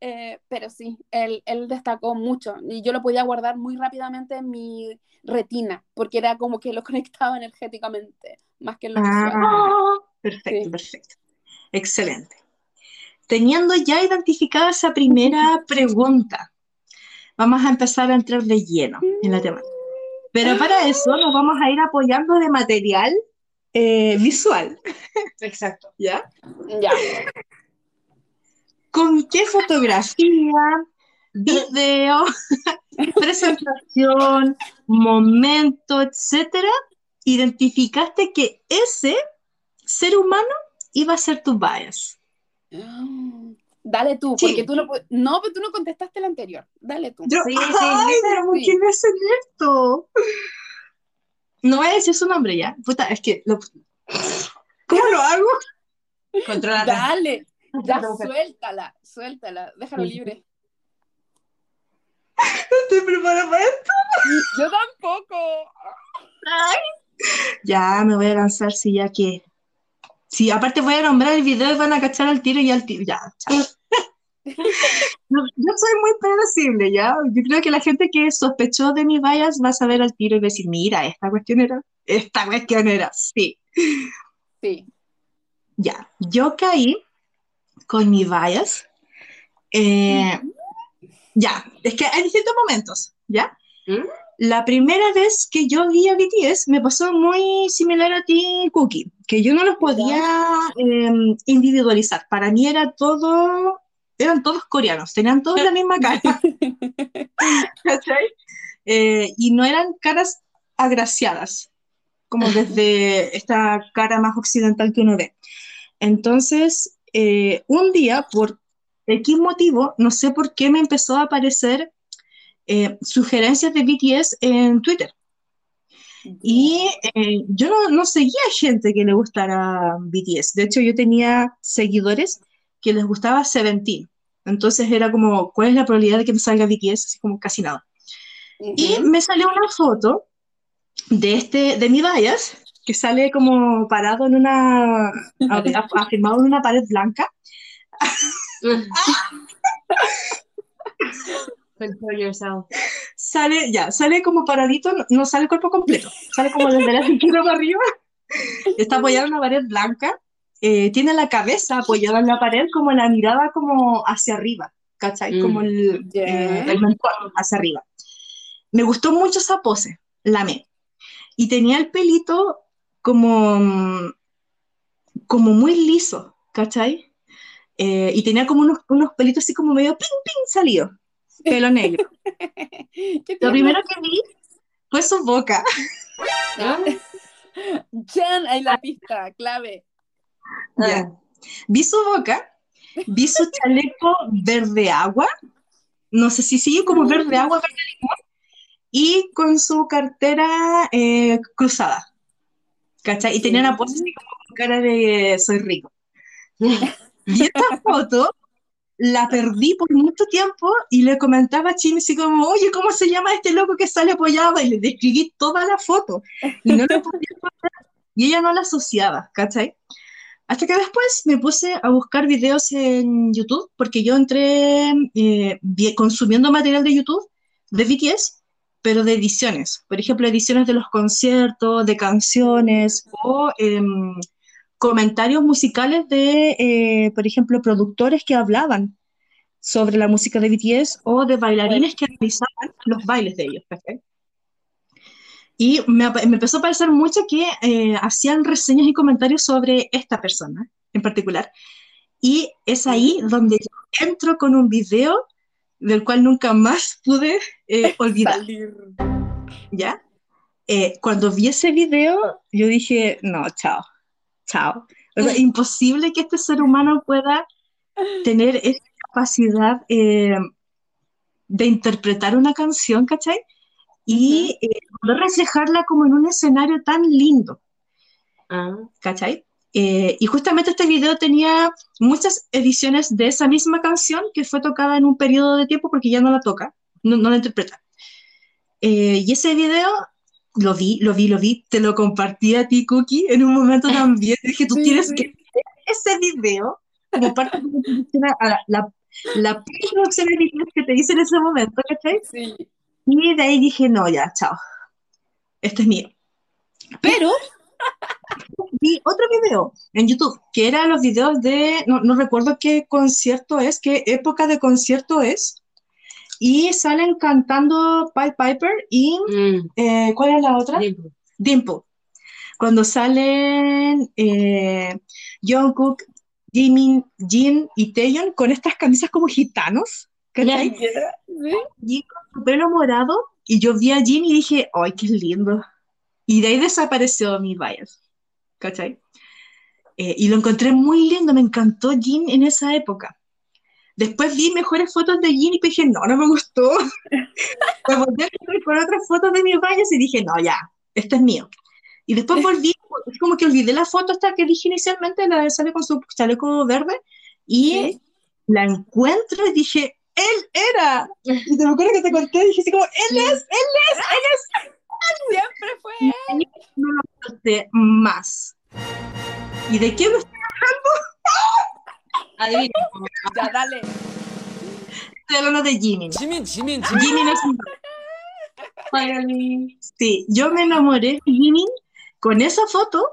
Eh, pero sí, él, él, destacó mucho y yo lo podía guardar muy rápidamente en mi retina, porque era como que lo conectaba energéticamente más que lo ah, Perfecto, perfecto. Excelente. Teniendo ya identificada esa primera pregunta, vamos a empezar a entrar de lleno en la temática. Pero para eso nos vamos a ir apoyando de material eh, visual. Exacto. ¿Ya? Ya. ¿Con qué fotografía, video, presentación, momento, etcétera, identificaste que ese ser humano iba a ser tu bias. Dale tú, porque tú no No, pero tú no contestaste el anterior. Dale tú. sí, sí, ay, pero ¿quién es esto? No voy a decir su nombre ya. Puta, es que. ¿Cómo lo hago? Controla. Dale. Ya, suéltala, suéltala. Déjalo libre. No estoy preparada para esto. Yo tampoco. Ya, me voy a lanzar si ya que. Sí, aparte voy a nombrar el video y van a cachar al tiro y al tiro. Ya, chao. yo soy muy predecible, ¿ya? Yo creo que la gente que sospechó de mis vallas va a saber al tiro y decir, mira, esta cuestión era, esta cuestión era, sí. Sí. Ya, yo caí con mis vallas. Eh, ya, es que hay distintos momentos, ¿ya? ¿Mm? La primera vez que yo vi a BTS me pasó muy similar a ti, Cookie, que yo no los podía em, individualizar. Para mí era todo, eran todos coreanos, tenían todos la misma cara. Eh, y no eran caras agraciadas, como desde esta cara más occidental que uno ve. Entonces, eh, un día, por X motivo, no sé por qué me empezó a aparecer eh, sugerencias de BTS en Twitter. Y eh, yo no, no, seguía gente que le gustara BTS. De hecho, yo tenía seguidores que les gustaba Seventeen. Entonces era como, ¿cuál es la probabilidad de que me salga BTS? Así como casi nada. Y me salió una foto de, este, de mi bias, que sale como parado en una, afirmado en una pared blanca. Sale, ya, sale como paradito, no, sale el cuerpo completo, sale como desde la cintura para arriba. Está apoyado en una pared blanca, eh, tiene la cabeza apoyada en la pared, como la mirada como hacia arriba, ¿cachai? Como mm. el, eh, el hacia arriba. Me gustó mucho esa pose, la amé. Y tenía el pelito como, como muy liso, ¿cachai? Eh, y tenía como unos, unos pelitos así como medio ping ping salido pelo negro. Lo primero que vi fue su boca. Jan, ahí la pista, clave. Ya. Vi su boca, vi su chaleco verde agua, no sé si sigue como verde agua, y con su cartera eh, cruzada. ¿Cachai? Y tenía una pose así como cara de soy rico. Y esta foto la perdí por mucho tiempo y le comentaba a Chimi así como, oye, ¿cómo se llama este loco que sale apoyado? Y le describí toda la foto y no lo podía y ella no la asociaba, ¿cachai? Hasta que después me puse a buscar videos en YouTube, porque yo entré eh, consumiendo material de YouTube de BTS, pero de ediciones. Por ejemplo, ediciones de los conciertos, de canciones o em, comentarios musicales de, eh, por ejemplo, productores que hablaban sobre la música de BTS o de bailarines que realizaban los bailes de ellos. Y me, empezó a parecer mucho que eh, hacían reseñas y comentarios sobre esta persona en particular. Y es ahí donde yo entro con un video del cual nunca más pude eh, olvidar. ¿Ya? cuando vi ese video, yo dije, no, chao chao. O sea, imposible que este ser humano pueda tener esa capacidad eh, de interpretar una canción, ¿cachai? Y eh, poder reflejarla como en un escenario tan lindo. Ah. ¿Cachai? Eh, y justamente este video tenía muchas ediciones de esa misma canción que fue tocada en un periodo de tiempo porque ya no la toca, no, no la interpreta. y ese video lo vi, lo vi, lo vi, te lo compartí a ti, Cookie, en un momento también. Dije, tú tienes que ver ese video como parte de la, la, la producción que te hice en ese momento, ¿cachai? Sí. Y de ahí dije, no, ya, chao. Este es mío. Pero vi otro video en YouTube, que eran los videos de, no, no recuerdo qué concierto es, qué época de concierto es, y salen cantando Pied Piper y mm. eh, ¿cuál es la otra? Dimple. Cuando salen eh, Jungkook, Jimin, Jin y Taeyeon con estas camisas como gitanos, ¿cachai? Y con su pelo morado y yo vi a Jin y dije, ¡ay, qué lindo! Y de ahí desapareció mi bias, ¿cachai? Eh, y lo encontré muy lindo, me encantó Jin en esa época. Después vi mejores fotos de Jin y dije, no, no me gustó. me volví a con otras fotos de mis baños y dije, no, ya, este es mío. Y después volví, es como que olvidé la foto hasta que dije inicialmente, la de sale con su chaleco verde, y la encuentro y dije, él era. Y te acuerdas que te conté, dije así como, él es, él es, él es. Siempre fue él. No lo más. ¿Y de quién me estoy hablando? Adivina. Ya, dale. Estoy hablando de Jimin. Jimin, Jimin, Jimin. Jimin es un... Sí, yo me enamoré de Jimin con esa foto.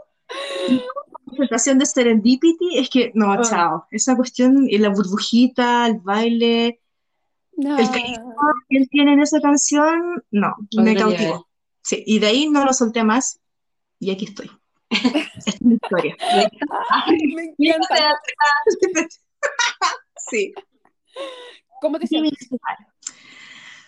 La presentación de Serendipity es que, no, oh. chao. Esa cuestión, y la burbujita, el baile, no. el cariño que él tiene en esa canción, no, me cautivó. Sí, y de ahí no lo solté más y aquí estoy. es mi historia. me encanta. sí. ¿Cómo te sientes?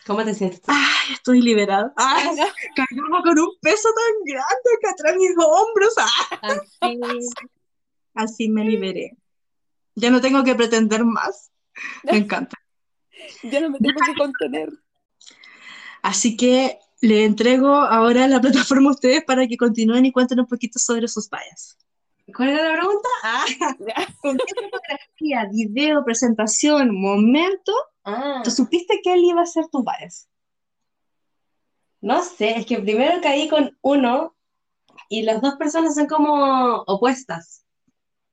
¿Cómo te sientes? Ay, estoy liberada. Ay, cargaba con un peso tan grande que atrás mis hombros. Así. Así me liberé. Ya no tengo que pretender más. Me encanta. Ya no me tengo que contener. Así que le entrego ahora la plataforma a ustedes para que continúen y cuenten un poquito sobre sus vallas. ¿Cuál era la pregunta? Ah, ¿Con qué fotografía, video, presentación, momento Ah. ¿Tú supiste que él iba a ser tu bias? No sé, es que primero caí con uno y las dos personas son como opuestas.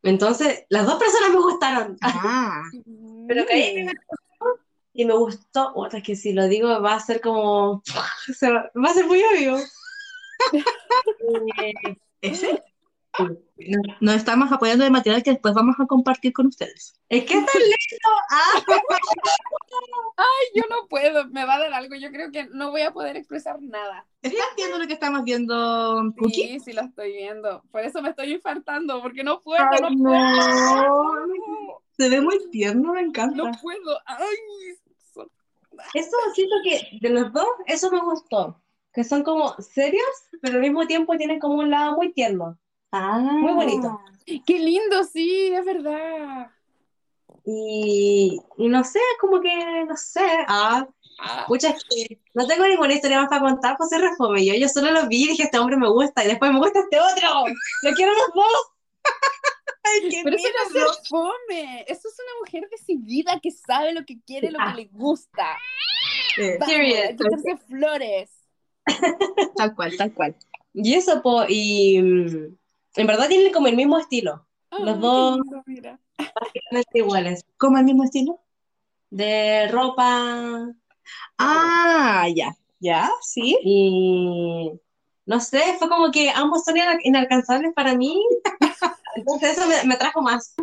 Entonces, las dos personas me gustaron. Ah. Pero caí primero y me gustó. Otra que si lo digo va a ser como. va a ser muy obvio. ¿Ese? Nos estamos apoyando de material que después vamos a compartir con ustedes. Es que está listo. Ah. Ay, yo no puedo. Me va a dar algo. Yo creo que no voy a poder expresar nada. ¿Estás viendo lo que estamos viendo, Cookie? Sí, sí lo estoy viendo. Por eso me estoy infartando, porque no puedo, no, puedo. Se ve muy tierno, me encanta. No puedo. Ay. Eso siento que de los dos, eso me gustó. Que son como serios, pero al mismo tiempo tienen como un lado muy tierno. Ah, muy bonito. Qué lindo, sí, es verdad. Y, no sé, como que, no sé. Ah, ah. que no tengo ninguna historia más para contar, José Refome. Yo, yo solo lo vi y dije, este hombre me gusta, y después me gusta este otro. Lo quiero los dos. Ay, qué Pero eso no es fome. Eso es una mujer decidida que sabe lo que quiere, lo que le gusta. Eh, hay que flores. tal cual, tal cual. Y eso, po, y mm, en verdad tienen como el mismo estilo. Ah, Los dos mira. iguales. ¿Cómo el mismo estilo? De ropa. Ah, ya. Ya, sí. Y no sé, fue como que ambos son inalcanzables para mí. Entonces eso me, me, trajo más.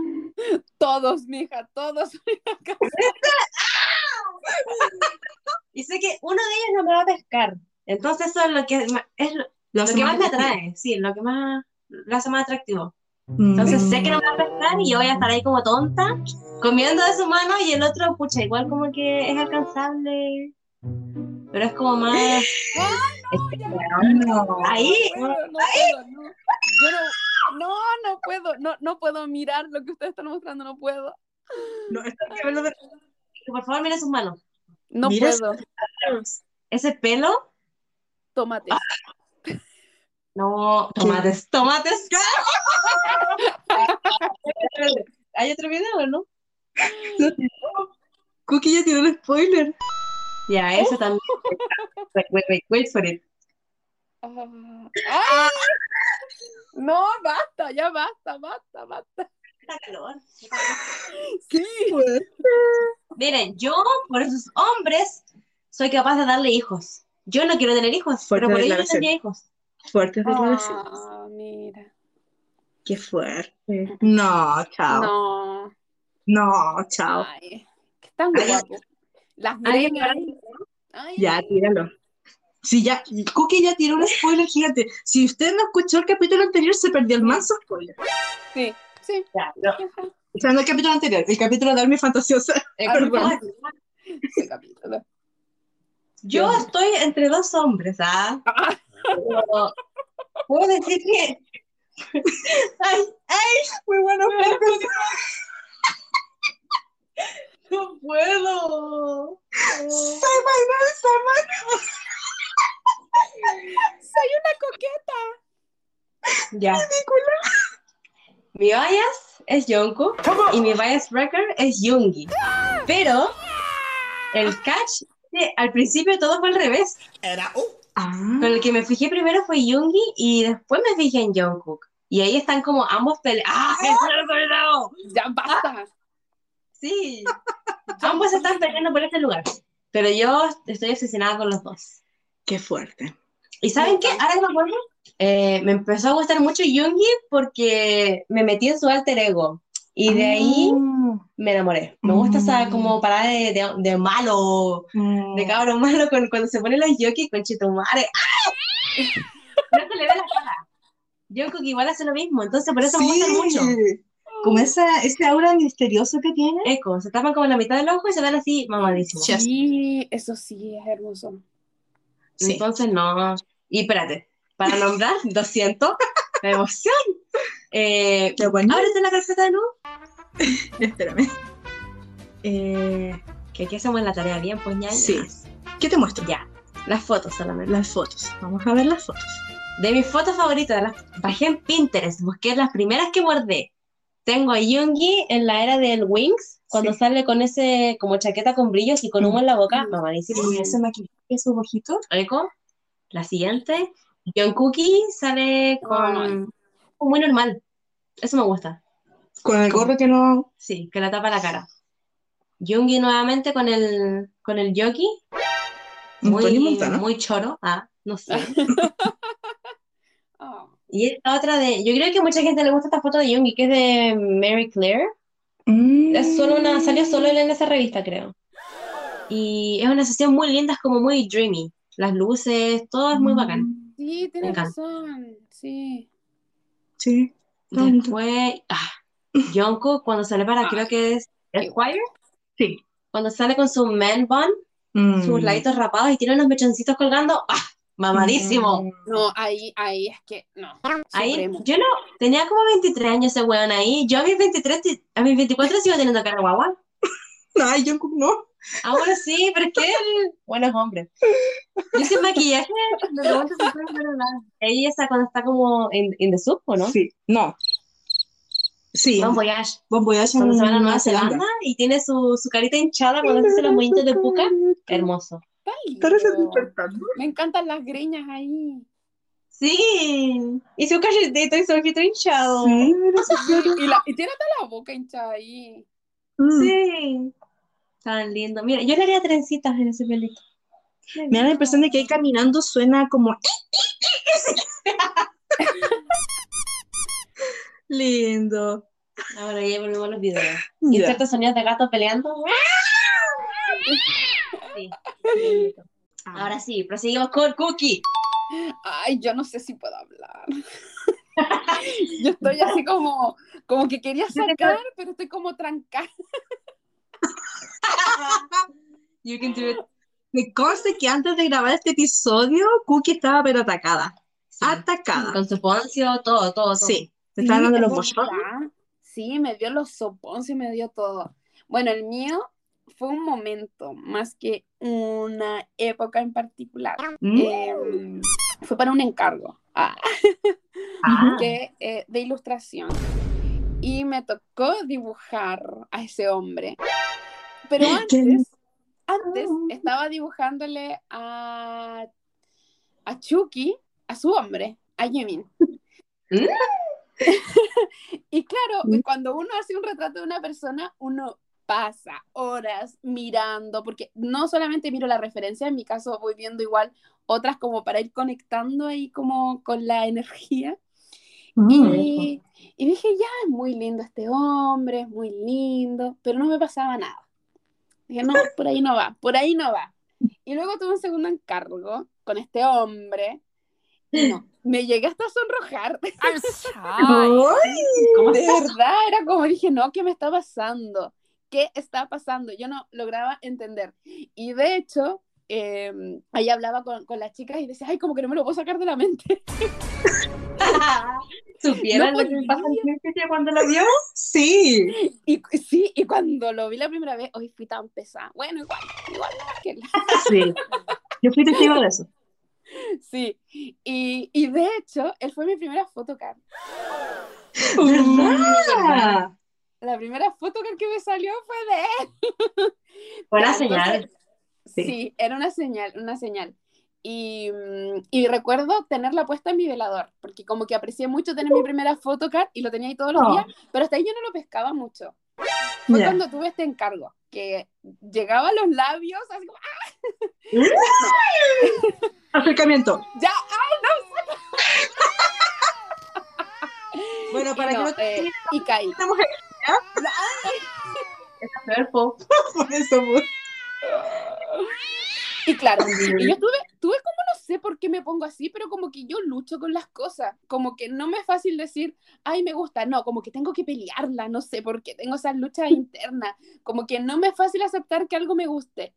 Todos, mija, todos y sé que uno de ellos no me va a pescar. Entonces eso es lo que es lo que más me atrae, sí, lo que más lo hace más atractivo. Entonces sé que no me va a pescar y yo voy a estar ahí como tonta, comiendo de su mano y el otro, pucha, igual como que es alcanzable, pero es como más... no, ahí, no, Yo no, no, no puedo, no, no puedo mirar lo que ustedes están mostrando, no puedo. No, Por favor, mire sus manos. No puedo. Ese pelo. Tomate. No, tomates, tomates. ¿Hay otro video, no? Cookie ya tiró el spoiler. Ya, eso también. Wait, wait, wait, wait for it. Ah. No, basta, ya basta, basta, basta. Está calor. Sí. Miren, yo por esos hombres soy capaz de darle hijos. Yo no quiero tener hijos, pero por ellos tenía hijos. Fuertes ah, mira. Qué fuerte. No, chao. No. No, chao. Ay, qué tan guapo. Las greñas. Ya, tíralo. Si ya, Cookie ya tiró un spoiler gigante. Si usted no escuchó el capítulo anterior, se perdió el manso spoiler. Sí, sí. Ya, no. O sea, no el capítulo anterior, el capítulo de Army Fantasiosa. El capítulo. Yo estoy entre dos hombres, ¿ah? ah puedo decir que. ¡Ay! ¡Ay! Muy bueno, No puedo. Soy soy Manuel. Soy una coqueta. Ya. Ridícula. Mi bias es Yonko y mi bias record es Yungi. Pero el catch, al principio todo fue al revés. Era, uh, Ah. Con el que me fijé primero fue Yoongi y después me fijé en Jungkook. Y ahí están como ambos peleando. ¡Ah! ¡Ah! ¡Ya basta! Sí. ambos están peleando por este lugar. Pero yo estoy obsesionada con los dos. Qué fuerte. ¿Y saben qué? Ahora me acuerdo. Eh, me empezó a gustar mucho Yoongi porque me metí en su alter ego. Y de ahí ah. me enamoré. Me gusta esa mm. como parada de, de, malo, de mm. cabrón malo, cuando se pone los yoki con chitumare. ¡Ah! no se le ve la cara. Jungkook igual hace lo mismo, entonces por eso me gusta mucho. Como esa, ese aura misterioso que tiene. Eco, se tapan como en la mitad del ojo y se ven así mamadísimos. Sí, eso sí es hermoso. Entonces no. Y espérate, para nombrar, 200, la emoción. Eh, ábrete la carpeta de nuevo. Espérame. Eh, que aquí hacemos la tarea bien, pues ya. Sí. ¿Qué te muestro? Ya. Las fotos solamente. Las fotos. Vamos a ver las fotos. De mis fotos favoritas, las bajé en Pinterest, busqué las primeras que guardé. Tengo a Yoongi en la era del Wings, cuando sale con ese como chaqueta con brillos y con humo en la boca. Mamadísimo. Y ese maquillaje, su ojito. Eco. La siguiente. Cookie sale con... Muy normal. Eso me gusta. Con el gorro que no... Sí, que la tapa la cara. Yoongi nuevamente con el, con el jockey. Muy, muy choro. Ah, no sé. Oh. Y esta otra de. Yo creo que a mucha gente le gusta esta foto de Yoongi, que es de Mary Claire. Mm. Es solo una, salió solo en esa revista, creo. Y es una sesión muy linda, es como muy dreamy. Las luces, todo es muy mm. bacán. Sí, tienes razón. Sí. Sí. Después, ah, Jungkook cuando sale para, creo que es Esquire. Sí. Cuando sale con su man bun, sus mm. laditos rapados y tiene unos mechoncitos colgando. ¡Ah! Mamadísimo. Mm. No, ahí, ahí es que no. Ahí, yo no, tenía como 23 años ese weón ahí. Yo a mis 23, a mis 24 sigo teniendo cara guagua. Ay, Jungkook no. Ahora sí, pero es que él, bueno, es hombre. Yo sin maquillaje, me pregunto si puede nada. Ella está cuando está como en, en The Soup, ¿o no? Sí, no. Sí. Bon Voyage. Bon Voyage cuando se van a Nueva Zelanda. y tiene su, su carita hinchada cuando hace los movimientos de puca. Hermoso. Me encantan las greñas ahí. Sí. Y su cachetito y su ojito hinchado. Sí, y, la, y tiene hasta la boca hinchada ahí. Mm. Sí. Tan lindo. Mira, yo le haría trencitas en ese pelito. Me da la impresión de que ahí caminando suena como. Lindo. Ahora ya volvemos a los videos. Y ciertos sonidos de gato peleando. Sí. Ahora sí, proseguimos con Cookie. Ay, yo no sé si puedo hablar. yo estoy así como, como que quería sacar, pero estoy como trancada. You can do it. Me consta que antes de grabar este episodio, Cookie estaba pero atacada. Atacada. Con su poncio, todo, todo, Sí. ¿Te sí, dando los Sí, me dio los soponcio y me dio todo. Bueno, el mío fue un momento más que una época en particular. Mm. Em, fue para un encargo ah. Ah. Eh, de ilustración. Y me tocó dibujar a ese hombre. Pero antes, antes estaba dibujándole a, a Chucky, a su hombre, a Yemin. ¿Mm? y claro, mm. cuando uno hace un retrato de una persona, uno pasa horas mirando, porque no solamente miro la referencia, en mi caso voy viendo igual otras como para ir conectando ahí como con la energía. Mm. y, y, dije, ya, es muy lindo este hombre, es muy lindo, pero no me pasaba nada. Dije, no, por ahí no va, por ahí no va. Y luego tuve un segundo encargo con este hombre. Y no, me llegué hasta a sonrojar. de verdad, era como dije, no, ¿qué me está pasando? ¿Qué está pasando? Yo no lograba entender. Y de hecho, eh, ahí hablaba con, con las chicas y decía, ay, como que no me lo puedo sacar de la mente. ¿Supieron lo que pasa en cuando lo vio? Sí. Y, sí, y cuando lo vi la primera vez, hoy fui tan pesada. Bueno, igual, igual no que Sí. Yo fui testigo de eso. Sí, y, y de hecho, él fue mi primera photocard. ¿Verdad? La primera photocard que me salió fue de él. Fue una señal. Sí. sí, era una señal, una señal. Y, mm, y, recuerdo tenerla puesta en mi velador, porque como que aprecié mucho tener mi primera photocard y lo tenía ahí todos los días, pero hasta ahí yo no lo pescaba mucho. Fue cuando tuve este encargo, que llegaba a los labios, así como ¡ah! Acercamiento. Ya, ¡ay, no! bueno, para que no te... Eh, y caí. Esta mujer, Es Por eso, y claro, y yo tuve, tuve como no sé por qué me pongo así, pero como que yo lucho con las cosas, como que no me es fácil decir, ay, me gusta, no, como que tengo que pelearla, no sé por qué, tengo esas luchas internas, como que no me es fácil aceptar que algo me guste,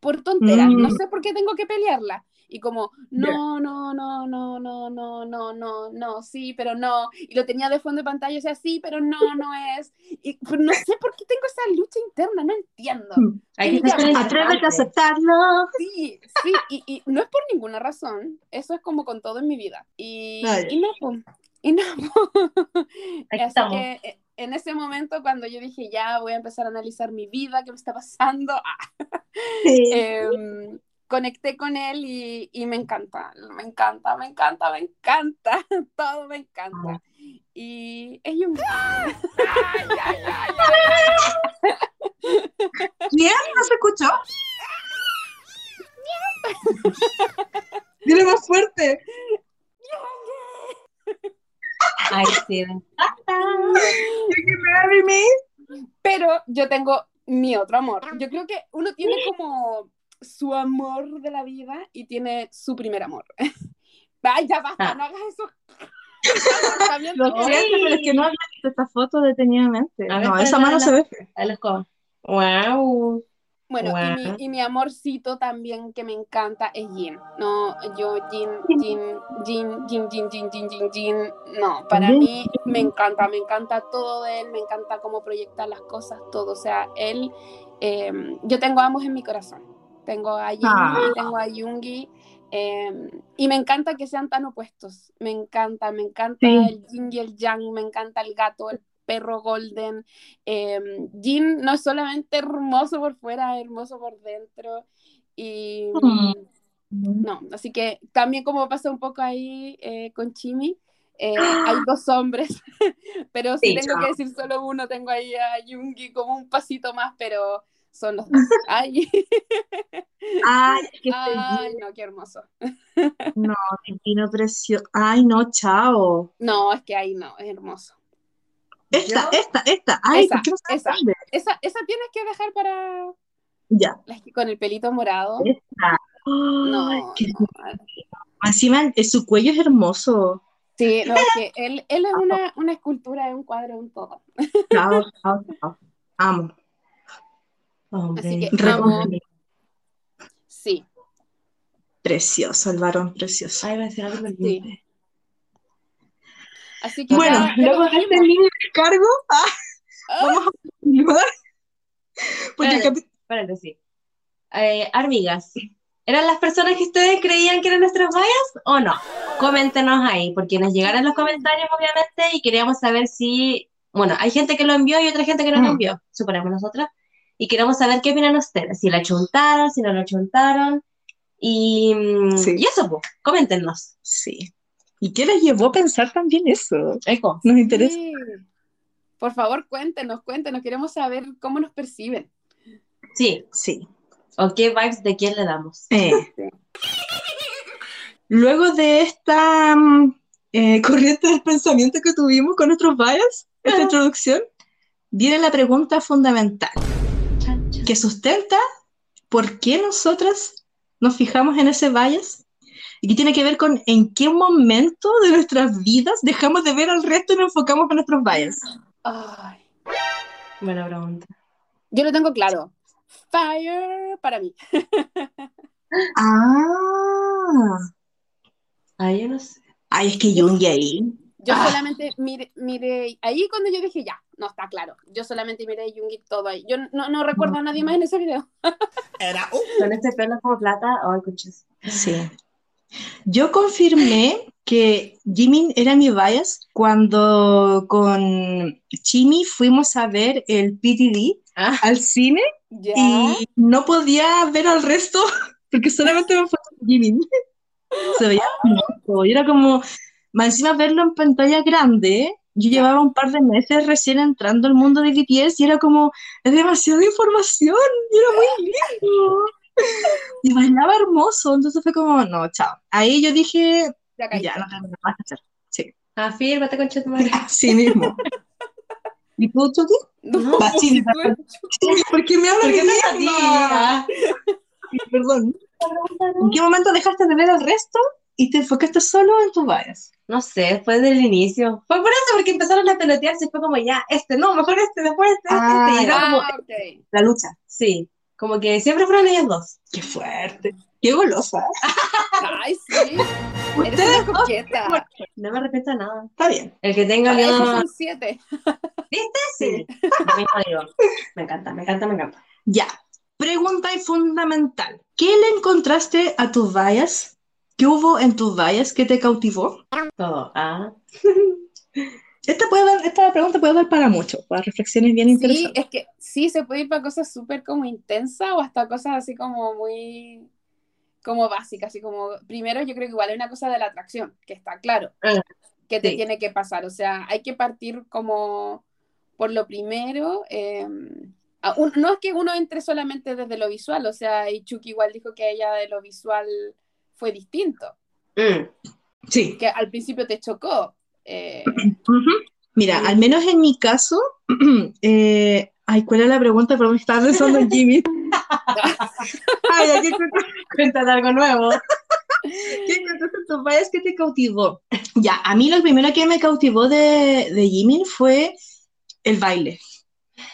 por tonteras, no mm. sé por qué tengo que pelearla. Y como, no, no, no, no, no, no, no, no, no, sí, pero no. Y lo tenía de fondo de pantalla, o sea, sí, pero no, no es. Y pues, no sé por qué tengo esa lucha interna, no entiendo. Mm. Hay que Atrévete a aceptarlo. Sí, sí, y, y, no es por ninguna razón. Eso es como con todo en mi vida. Y, y no, pues. Y no, Así que eh, en ese momento cuando yo dije, ya voy a empezar a analizar mi vida, qué me está pasando, em, conecté con él y, y, me encanta, me encanta, me encanta, me encanta, todo me encanta. Y es un... ¿Bien? ¿No se escuchó? Dile más fuerte. Ay, sí, me encanta. Pero yo tengo mi otro amor. Yo creo que uno tiene como su amor de la vida y tiene su primer amor. Ay, ya basta, ah. no hagas eso. Lo siento, pero es que no has visto esta foto detenidamente. no, esa mano se ve. Wow. Bueno, y, mi, y, mi, amorcito también que me encanta es Jin. No, yo Jin, Jin, Jin, Jin, Jin, Jin, Jin, Jin, Jin. No, para mí me encanta, me encanta todo de él, me encanta cómo proyecta las cosas, todo. O sea, él, eh, yo tengo ambos en mi corazón. Tengo a Jin ah. y tengo a Yungi. Eh, y me encanta que sean tan opuestos. Me encanta, me encanta el Jin y el Yang, me encanta el gato, el perro golden. Eh, Jin no es solamente hermoso por fuera, es hermoso por dentro. Y mm. no, así que también como pasa un poco ahí eh, con Chimi, eh, hay dos hombres, pero si tengo que decir solo uno, tengo ahí a Yungi como un pasito más, pero son los dos. Ay, Ay, Ay no, qué hermoso. No, divino precioso. Ay, no, chao. No, es que ahí no, es hermoso. Esta, esta, esta. Ay, esa, esa, esa, esa, tienes que dejar para. Ya. Con el pelito morado. Esta. no, Encima, su cuello es hermoso. Sí, no, es que él, él es una, una escultura, es un cuadro, un todo. Chao, chao, chao. Amo. Así que amo. Sí. Precioso, el varón precioso. Ay, va a decir algo sí. Así que bueno, luego de este mini descargo, ah, ah. vamos a continuar. Porque sí. Eh, amigas, ¿eran las personas que ustedes creían que eran nuestras vallas o no? Coméntenos ahí, porque nos llegaron los comentarios, obviamente, y queríamos saber si. Bueno, hay gente que lo envió y otra gente que no lo mm. envió, suponemos nosotras. Y queremos saber qué opinan ustedes, si la chuntaron, si no la chuntaron. Y, mm, y eso, pues, coméntenos. Sí. ¿Y qué les llevó a pensar también eso? Eco. Nos interesa. Por favor, cuéntenos, cuéntenos. Queremos saber cómo nos perciben. Sí, sí. ¿O qué vibes de quién le damos? Eh. Luego de esta mm, eh, corriente del pensamiento que tuvimos con nuestros bias, esta introducción, viene la pregunta fundamental que sustenta por qué nosotras nos fijamos en ese bias y que tiene que ver con en qué momento de nuestras vidas dejamos de ver al resto y nos enfocamos en nuestros bias. Ay. Buena pregunta. Yo lo tengo claro. Fire para mí. ah. Ay, yo no sé. Ay, es que Jung ahí. Yo ah. solamente mire, mire, ahí cuando yo dije ya, no está claro. Yo solamente miré a y todo ahí. Yo no, no recuerdo a nadie más en ese video. Era uh. Con este pelo como plata, ay, coches. Sí. Yo confirmé que Jimin era mi bias cuando con Chimi fuimos a ver el PTD ah. al cine y no podía ver al resto porque solamente me enfocaba Jimmy. Se veía. Y era como, más encima verlo en pantalla grande, yo llevaba un par de meses recién entrando al mundo de BTS y era como, es demasiada información, y era muy lindo. Y bailaba hermoso, entonces fue como, no, chao. Ahí yo dije, ya, no tengo nada más que hacer. Sí. Afírmate, concha tu madre. Sí mismo. ¿Y tú, Chucky? No, Va, sí, ¿Por qué me hablas ¿Por qué de? Ah. Perdón. ¿En qué momento dejaste de ver el resto y te enfocaste solo en tus vallas? No sé, después del inicio. Fue por eso, porque empezaron a pelotearse y fue como ya, este, no, mejor este, después este, Ah, este. Y era como Ah, ok. La lucha. Sí, como que siempre fueron ellos dos. Qué fuerte. Qué golosa. Ay, sí. Eres una coqueta. No me arrepiento de nada. Está bien. El que tenga miedo. son siete. ¿Viste? Sí. Me encanta, me encanta, me encanta. Ya. Pregunta y fundamental. ¿Qué le encontraste a tus vallas? ¿Qué hubo en tus vallas que te cautivó? Todo. Ah. Esta, puede dar, esta pregunta puede dar para mucho, para reflexiones bien Sí, interesantes. es que sí, se puede ir para cosas súper como intensas o hasta cosas así como muy como básicas, así como primero yo creo que igual hay una cosa de la atracción, que está claro, Ah, que te sí. tiene que pasar, o sea, hay que partir como por lo primero, eh, a un- no es que uno entre solamente desde lo visual, o sea, y Chucky igual dijo que ella de lo visual fue distinto, Mm. Sí. que al principio te chocó. Eh. Mira, al menos en mi caso, eh, ay, ¿cuál era la pregunta? Perdón, estaba pensando en Jimmy. Ay, ¿a ¿qué, Cuéntate algo nuevo. ¿Qué encontraste en tus vallas que te cautivó? Ya, a mí lo primero que me cautivó de, de Jimin fue el baile.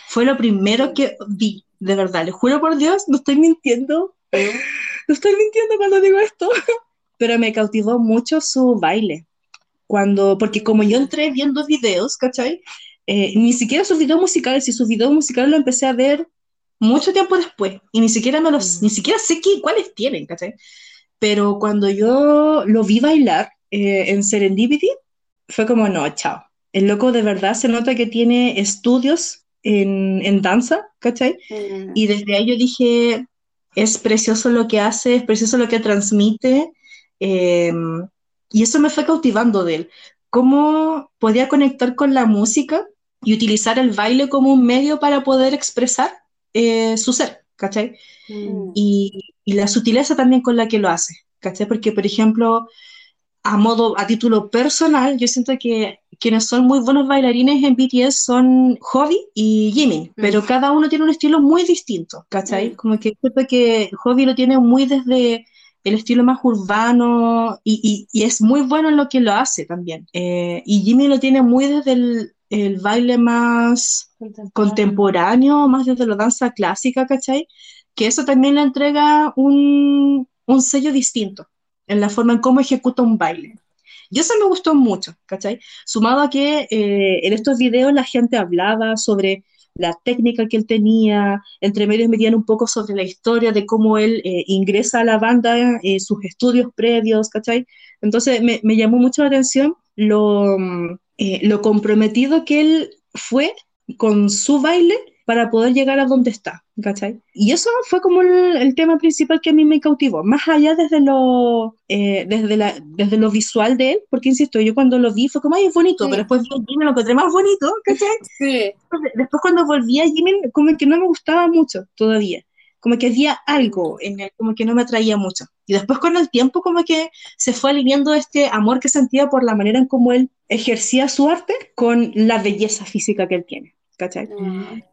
Fue lo primero que vi, de verdad. Les juro por Dios, no estoy mintiendo. No estoy mintiendo cuando digo esto. Pero me cautivó mucho su baile. Cuando, porque como yo entré viendo videos, ¿cachai? Eh, ni siquiera sus videos musicales, y sus videos musicales los empecé a ver mucho tiempo después. Y ni siquiera me los, Mm. ni siquiera sé qué, cuáles tienen, ¿cachai? Pero cuando yo lo vi bailar eh, en Serendipity, fue como, no, chao. El loco de verdad se nota que tiene estudios en, en danza, ¿cachai? mm, Y desde ahí yo dije, es precioso lo que hace, es precioso lo que transmite. eh, y eso me fue cautivando de él. Cómo podía conectar con la música y utilizar el baile como un medio para poder expresar eh, su ser, ¿cachai? mm. y, y la sutileza también con la que lo hace, ¿cachai? Porque, por ejemplo, a modo, a título personal, yo siento que quienes son muy buenos bailarines en BTS son Hobby y Jimin, pero cada uno tiene un estilo muy distinto, ¿cachai? Mm. Como que siento que Hobby lo tiene muy desde el estilo más urbano y, y- y es muy bueno en lo que lo hace también. Eh, y Jimin lo tiene muy desde el, el baile más contemporáneo, más desde la danza clásica, ¿cachai? Que eso también le entrega un, un sello distinto en la forma en cómo ejecuta un baile. Y eso me gustó mucho, ¿cachai? Sumado a que eh, en estos videos la gente hablaba sobre la técnica que él tenía, entre medios metían un poco sobre la historia de cómo él eh, ingresa a la banda, eh, sus estudios previos, ¿cachai? Entonces me, llamó mucho la atención lo, mm, eh, lo comprometido que él fue con su baile para poder llegar a donde está, ¿cachai? Y eso fue como el, el tema principal que a mí me cautivó, más allá desde lo, eh, desde la, desde lo visual de él, porque insisto, yo cuando lo vi fue como, ay, es bonito, Sí. pero después vi a Jimmy, lo encontré más bonito, ¿cachai? Sí, Después- Después cuando volví a Jimmy, como que no me gustaba mucho todavía, como que había algo en él, como que no me atraía mucho. Y después con el tiempo como que se fue alineando este amor que sentía por la manera en cómo él ejercía su arte con la belleza física que él tiene, ¿cachai?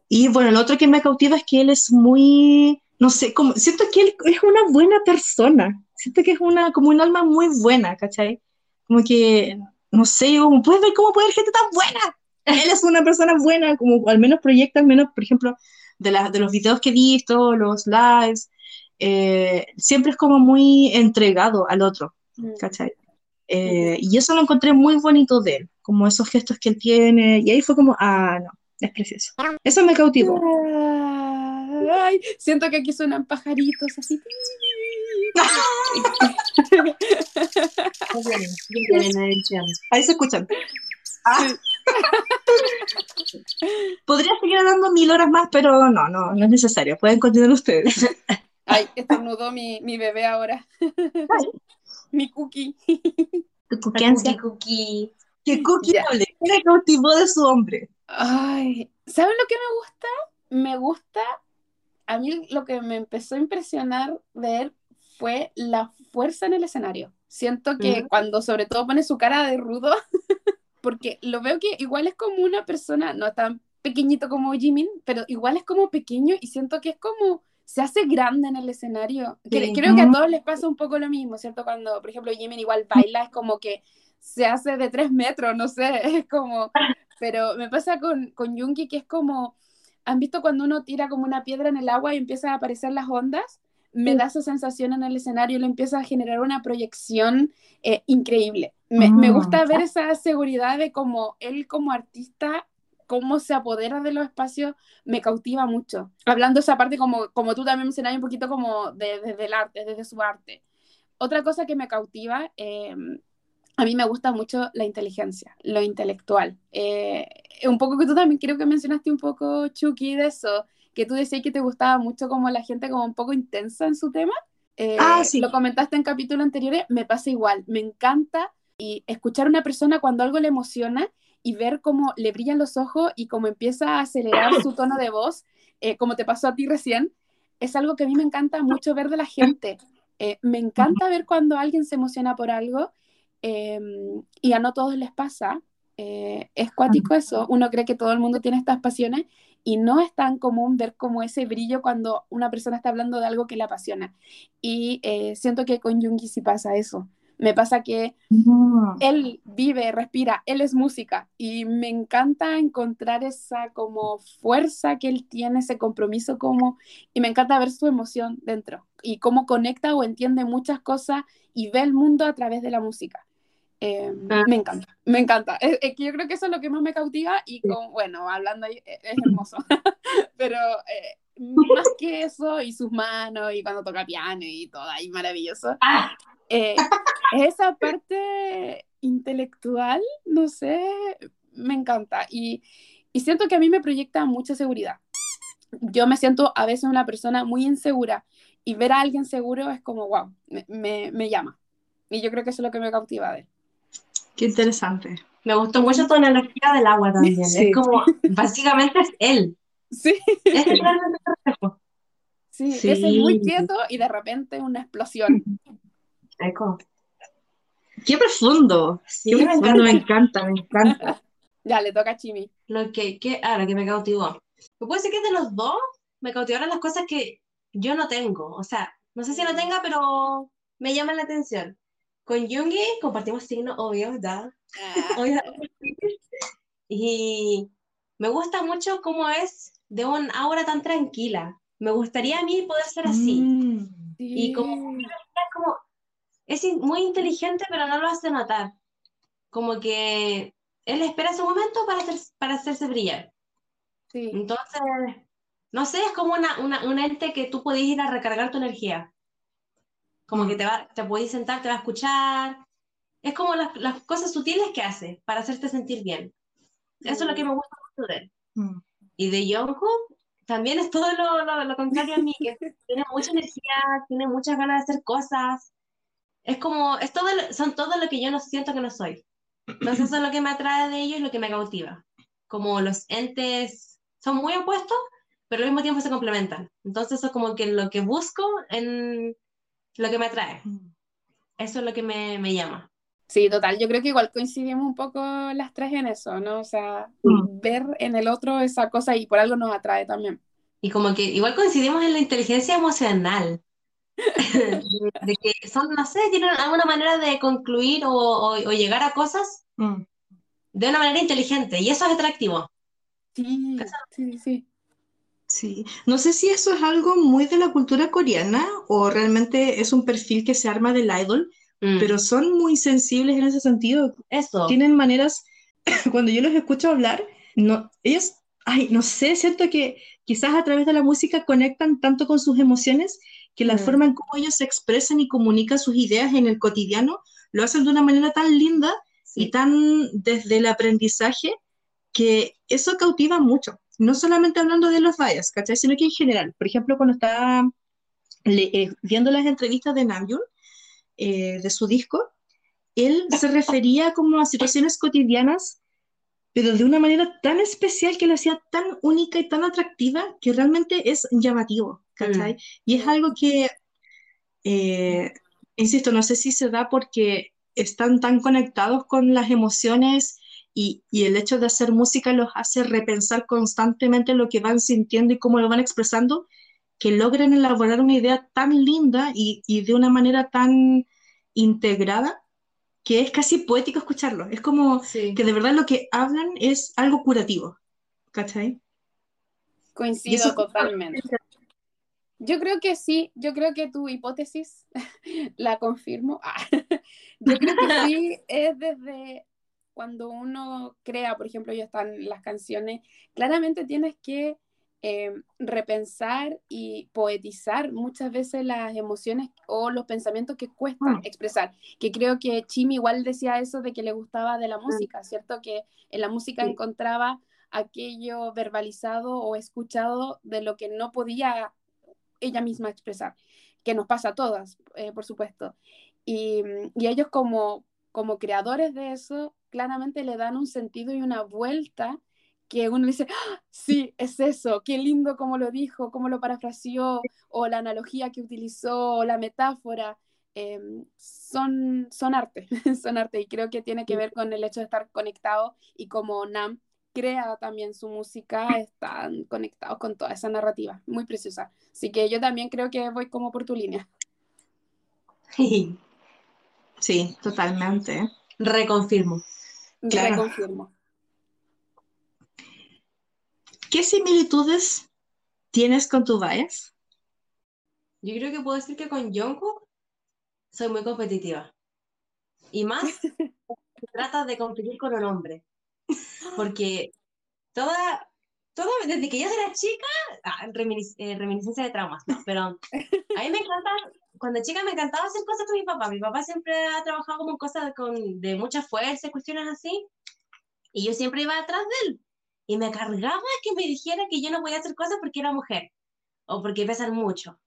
Y bueno, lo otro que me cautiva es que él es muy, no sé, como, siento que él es una buena persona, siento que es una, como un alma muy buena, ¿cachai? Como que, no sé, como puedes ver cómo puede haber gente tan buena. Él es una persona buena, como al menos proyecta, al menos, por ejemplo, de, la- de los videos que he visto, los lives, eh, siempre es como muy entregado al otro, mm. ¿cachai? Eh, y eso lo encontré muy bonito de él, como esos gestos que él tiene, y ahí fue como, ah, no, es precioso. Eso me cautivó. Ay, siento que aquí suenan pajaritos así. Ahí se escuchan. Ah. Podría seguir dando mil horas más, pero no, no, no es necesario. Pueden continuar ustedes. Ay, estornudó mi, mi bebé ahora. mi cookie. Tu cookie. cookie. Que cookie no le cautivó de su hombre. Ay, ¿saben lo que me gusta? Me gusta, a mí lo que me empezó a impresionar ver fue la fuerza en el escenario. Siento que cuando sobre todo pone su cara de rudo, porque lo veo que igual es como una persona, no tan pequeñito como Jimin, pero igual es como pequeño y siento que es como se hace grande en el escenario. Creo que a todos les pasa un poco lo mismo, ¿cierto? Cuando, por ejemplo, Jimin igual baila, es como que se hace de tres metros, no sé, es como... Pero me pasa con, con Yungi que es como... ¿Han visto cuando uno tira como una piedra en el agua y empiezan a aparecer las ondas? Me da esa sensación en el escenario y le empieza a generar una proyección eh, increíble. Me, me, gusta ver esa seguridad de como él como artista cómo se apodera de los espacios me cautiva mucho. Hablando esa parte como, como tú también mencionabas un poquito como desde el arte, desde su arte. Otra cosa que me cautiva, em, a mí me gusta mucho la inteligencia, lo intelectual. Eh, un poco que tú también creo que mencionaste un poco, Chucky, de eso, que tú decías que te gustaba mucho como la gente como un poco intensa en su tema. Eh, ah, sí. Lo comentaste en capítulos anteriores, me pasa igual, me encanta y escuchar a una persona cuando algo le emociona y ver cómo le brillan los ojos y cómo empieza a acelerar su tono de voz, eh, como te pasó a ti recién, es algo que a mí me encanta mucho ver de la gente. Eh, me encanta ver cuando alguien se emociona por algo em, y a no todos les pasa. Eh, es cuático eso, uno cree que todo el mundo tiene estas pasiones y no es tan común ver como ese brillo cuando una persona está hablando de algo que le apasiona. Y siento que con Jungi sí pasa eso. Me pasa que él vive, respira, él es música y me encanta encontrar esa como fuerza que él tiene, ese compromiso como, y me encanta ver su emoción dentro y cómo conecta o entiende muchas cosas y ve el mundo a través de la música. Eh, ah. Me encanta, me encanta. Es, que yo creo que eso es lo que más me cautiva y con, bueno, hablando ahí, e, es hermoso, pero eh, más que eso y sus manos y cuando toca piano y todo ahí maravilloso. Ah. Eh, esa parte intelectual, no sé, me encanta y, y siento que a mí me proyecta mucha seguridad. Yo me siento a veces una persona muy insegura y ver a alguien seguro es como, wow, me, me, llama. Y yo creo que eso es lo que me cautiva de él. Qué interesante. Me gustó mucho tu analogía del agua también. Es como, básicamente es él. Sí. Es el Sí, sí. es muy quieto y de repente una explosión. Eco. Qué profundo. Sí, Qué profundo, me encanta, me encanta. ya, le toca a Chimi. Lo que, que, ah, lo que me cautivó. Puede decir que de los dos me cautivaron las cosas que yo no tengo. O sea, no sé si lo tenga, pero me llaman la atención. Con Jungi compartimos signos, obvio, ¿verdad? Ah. y me gusta mucho cómo es de un aura tan tranquila. Me gustaría a mí poder ser así. Mm. Y como, como es muy inteligente, pero no lo hace notar. Como que él espera su momento para, hacer, para hacerse brillar. Sí. Entonces, no sé, es como una, una, un ente que tú puedes ir a recargar tu energía. Como que te, va, te puedes sentar, te va a escuchar. Es como las, las cosas sutiles que hace para hacerte sentir bien. Eso es lo que me gusta mucho de él. Mm. Y de Jungkook también es todo lo, lo, lo contrario a mí, que tiene mucha energía, tiene muchas ganas de hacer cosas, es como, es todo, son todo lo que yo no siento que no soy. Entonces eso es lo que me atrae de ellos y lo que me cautiva. Como los entes son muy opuestos, pero al mismo tiempo se complementan. Entonces eso es como que lo que busco en lo que me atrae. Eso es lo que me, me llama. Sí, total. Yo creo que igual coincidimos un poco las tres en eso, ¿no? O sea, mm. ver en el otro esa cosa y por algo nos atrae también. Y como que igual coincidimos en la inteligencia emocional. de, que son, no sé, tienen alguna manera de concluir o, llegar a cosas mm. de una manera inteligente y eso es atractivo. Sí, sí, sí. no sé si eso es algo muy de la cultura coreana o realmente es un perfil que se arma del idol, mm. pero son muy sensibles en ese sentido. Eso. Tienen maneras, cuando yo los escucho hablar, no, ellos, ay, no sé, siento que quizás a través de la música conectan tanto con sus emociones que la mm. forma en cómo ellos se expresan y comunican sus ideas en el cotidiano lo hacen de una manera tan linda y tan desde el aprendizaje que eso cautiva mucho. No solamente hablando de los vallas, ¿cachai? Sino que en general, por ejemplo, cuando estaba eh, viendo las entrevistas de Namjoon, eh, de su disco, él se refería como a situaciones cotidianas, pero de una manera tan especial que lo hacía tan única y tan atractiva que realmente es llamativo, ¿cachai? Mm. Y es algo que, eh, insisto, no sé si se da porque están tan conectados con las emociones y, y, el hecho de hacer música los hace repensar constantemente lo que van sintiendo y cómo lo van expresando, que logren elaborar una idea tan linda y, y de una manera tan integrada que es casi poético escucharlo. Es como que de verdad lo que hablan es algo curativo. ¿Cachai? Coincido totalmente. Yo creo que sí, yo creo que tu hipótesis la confirmo. yo creo que sí es desde cuando uno crea, por ejemplo, ya están las canciones, claramente tienes que Em, repensar y poetizar muchas veces las emociones o los pensamientos que cuestan mm. expresar. Que creo que Chimi igual decía eso de que le gustaba de la mm. música, ¿cierto? Que en la música encontraba aquello verbalizado o escuchado de lo que no podía ella misma expresar, que nos pasa a todas, eh, por supuesto. Y, y ellos como, como creadores de eso, claramente le dan un sentido y una vuelta que uno dice, ¡Ah! sí, es eso, qué lindo cómo lo dijo, cómo lo parafraseó, o la analogía que utilizó, o la metáfora, em, son, son arte, son arte, y creo que tiene que ver con el hecho de estar conectado y como Nam crea también su música, están conectados con toda esa narrativa, muy preciosa. Así que yo también creo que voy como por tu línea. Sí, totalmente. Reconfirmo. Reconfirmo. ¿Qué similitudes tienes con tu bias? Yo creo que puedo decir que con Jungkook soy muy competitiva. Y más, se trata de competir con un hombre. Porque toda, toda desde que yo era chica, ah, eh, reminiscencia de traumas, no, pero a mí me encanta, cuando chica me encantaba hacer cosas con mi papá. Mi papá siempre ha trabajado como cosas con, de mucha fuerza, cuestiones así, y yo siempre iba atrás de él y me cargaba que me dijera que yo no podía hacer cosas porque era mujer o porque pesan mucho.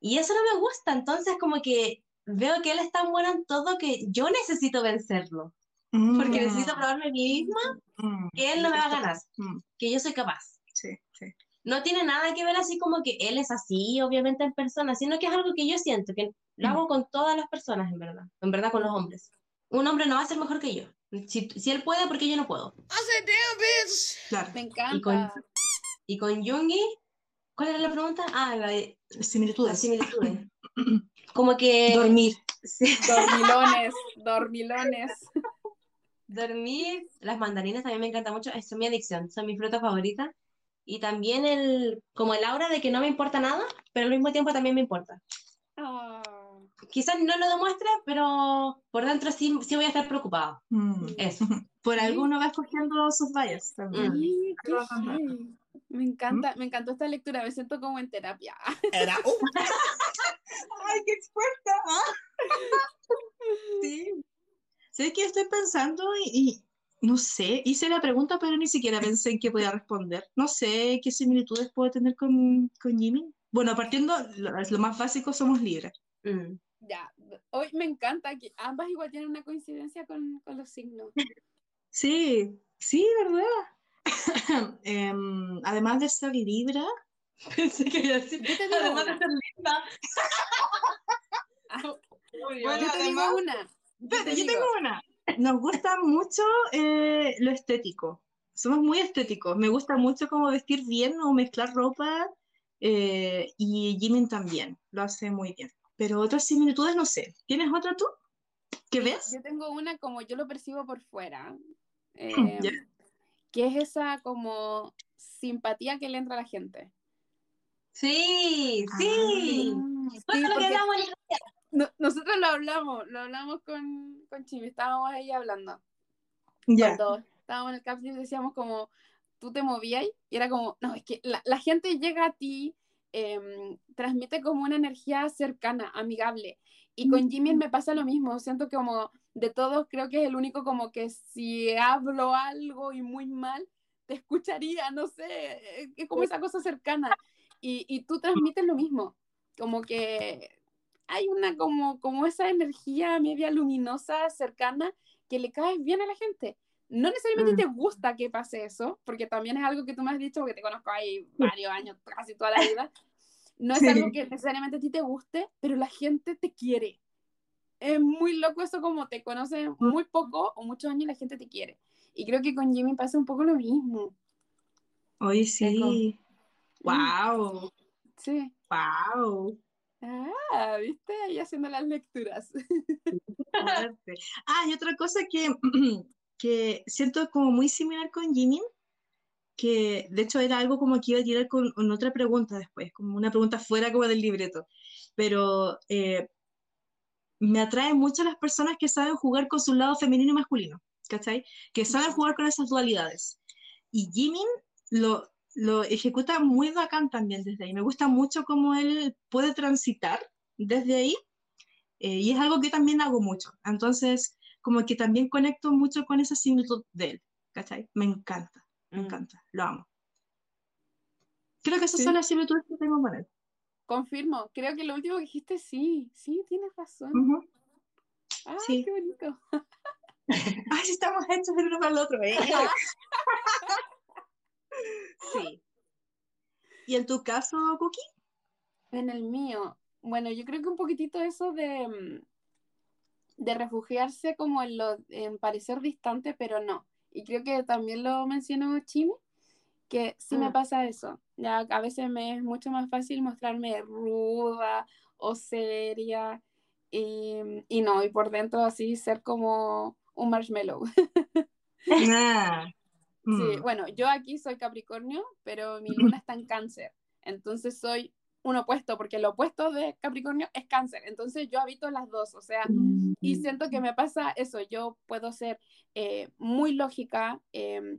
Y eso no me gusta, entonces como que veo que él es tan bueno en todo que yo necesito vencerlo. Porque necesito probarme a mí misma mm. que él no me va a ganar, mm. que yo soy capaz. Sí, sí. No tiene nada que ver así como que él es así, obviamente en persona, sino que es algo que yo siento, que lo mm. hago con todas las personas, en verdad, en verdad con los hombres. Un hombre no va a ser mejor que yo. Si, si él puede, ¿por qué yo no puedo? Claro. Me encanta. Y con, y Jungi, ¿cuál era la pregunta? Ah, la de similitudes. similitudes. Como que... Dormir. Dormilones, dormilones. Dormir, las mandarinas también me encanta mucho, es mi adicción, son mi fruta favorita. Y también el, como el aura de que no me importa nada, pero al mismo tiempo también me importa. Oh quizás no lo demuestre, pero por dentro sí, sí voy a estar preocupado. Mm. Eso. Por alguno va escogiendo sus vallas también. Me encanta, me encantó esta lectura, me siento como en terapia. Era, uh. ¡Ay, qué experta! sí. Sé que estoy pensando y, no sé, hice la pregunta, pero ni siquiera pensé en qué podía responder. No sé qué similitudes puedo tener con, con Jimmy. Bueno, partiendo, lo, lo más básico, somos libres. Mm. Ya, hoy me encanta que ambas igual tienen una coincidencia con, con los signos. Sí, sí, ¿verdad? Em, además de ser libra, pensé que iba a decir, además de ser linda. Ah, bueno, yo te digo una. Yo, tengo una. Nos gusta mucho eh, lo estético. Somos muy estéticos. Me gusta mucho como vestir bien o mezclar ropa. Eh, y Jimin también. Lo hace muy bien. Pero otras similitudes no sé. ¿Tienes otra tú? ¿Qué ves? Yo tengo una como yo lo percibo por fuera. Eh, que es esa como simpatía que le entra a la gente. Sí, sí. nosotros lo hablamos, lo hablamos con, con Chimi, estábamos ahí hablando. Ya. Cuando estábamos en el capítulo decíamos como, tú te movías y era como, no, es que la, la gente llega a ti Em, transmite como una energía cercana, amigable. Y con Jimmy me pasa lo mismo, siento que como de todos creo que es el único como que si hablo algo y muy mal, te escucharía, no sé, es como esa cosa cercana. Y, y tú transmites lo mismo. como que hay una como, como esa energía media luminosa, cercana, que le cae bien a la gente. No necesariamente te mm. gusta que pase eso, porque también es algo que tú me has dicho, porque te conozco ahí varios años, casi toda la vida. No es algo que necesariamente a ti te guste, pero la gente te quiere. Es muy loco eso como te conoce muy poco o muchos años y la gente te quiere. Y creo que con Jimmy pasa un poco lo mismo. Hoy sí. Wow. Sí. Wow. Ah, viste, ahí haciendo las lecturas. ah, y otra cosa que, que siento como muy similar con Jimmy, que de hecho era algo como que iba a tirar con, otra pregunta después, como una pregunta fuera como del libreto, pero eh, me atraen mucho las personas que saben jugar con su lado femenino y masculino, ¿cachai? Que saben jugar con esas dualidades. Y Jimin lo, lo ejecuta muy bacán también desde ahí. Me gusta mucho cómo él puede transitar desde ahí eh, y es algo que también hago mucho. Entonces, como que también conecto mucho con esa similitud de él, ¿cachai? Me encanta, me mm. encanta, lo amo. Creo que esas son las similitudes que tengo con él. Confirmo, creo que lo último que dijiste, sí, sí, tienes razón. Ah, sí. qué bonito. Ay, sí, estamos hechos el uno para el otro. ¿eh? sí. ¿Y en tu caso, Cookie? En el mío, bueno, yo creo que un poquitito eso de, mm, de refugiarse como en, lo, en parecer distante, pero no. Y creo que también lo mencionó Chimi, que sí me mm. pasa eso. Ya a veces me es mucho más fácil mostrarme ruda o seria y, y no, y por dentro así ser como un marshmallow. Ah, sí, mm. bueno, yo aquí soy Capricornio, pero mi luna está en cáncer. Entonces soy un opuesto, porque el opuesto de Capricornio es cáncer, entonces yo habito las dos, o sea, y mm. siento que me pasa eso, yo puedo ser eh, muy lógica, em,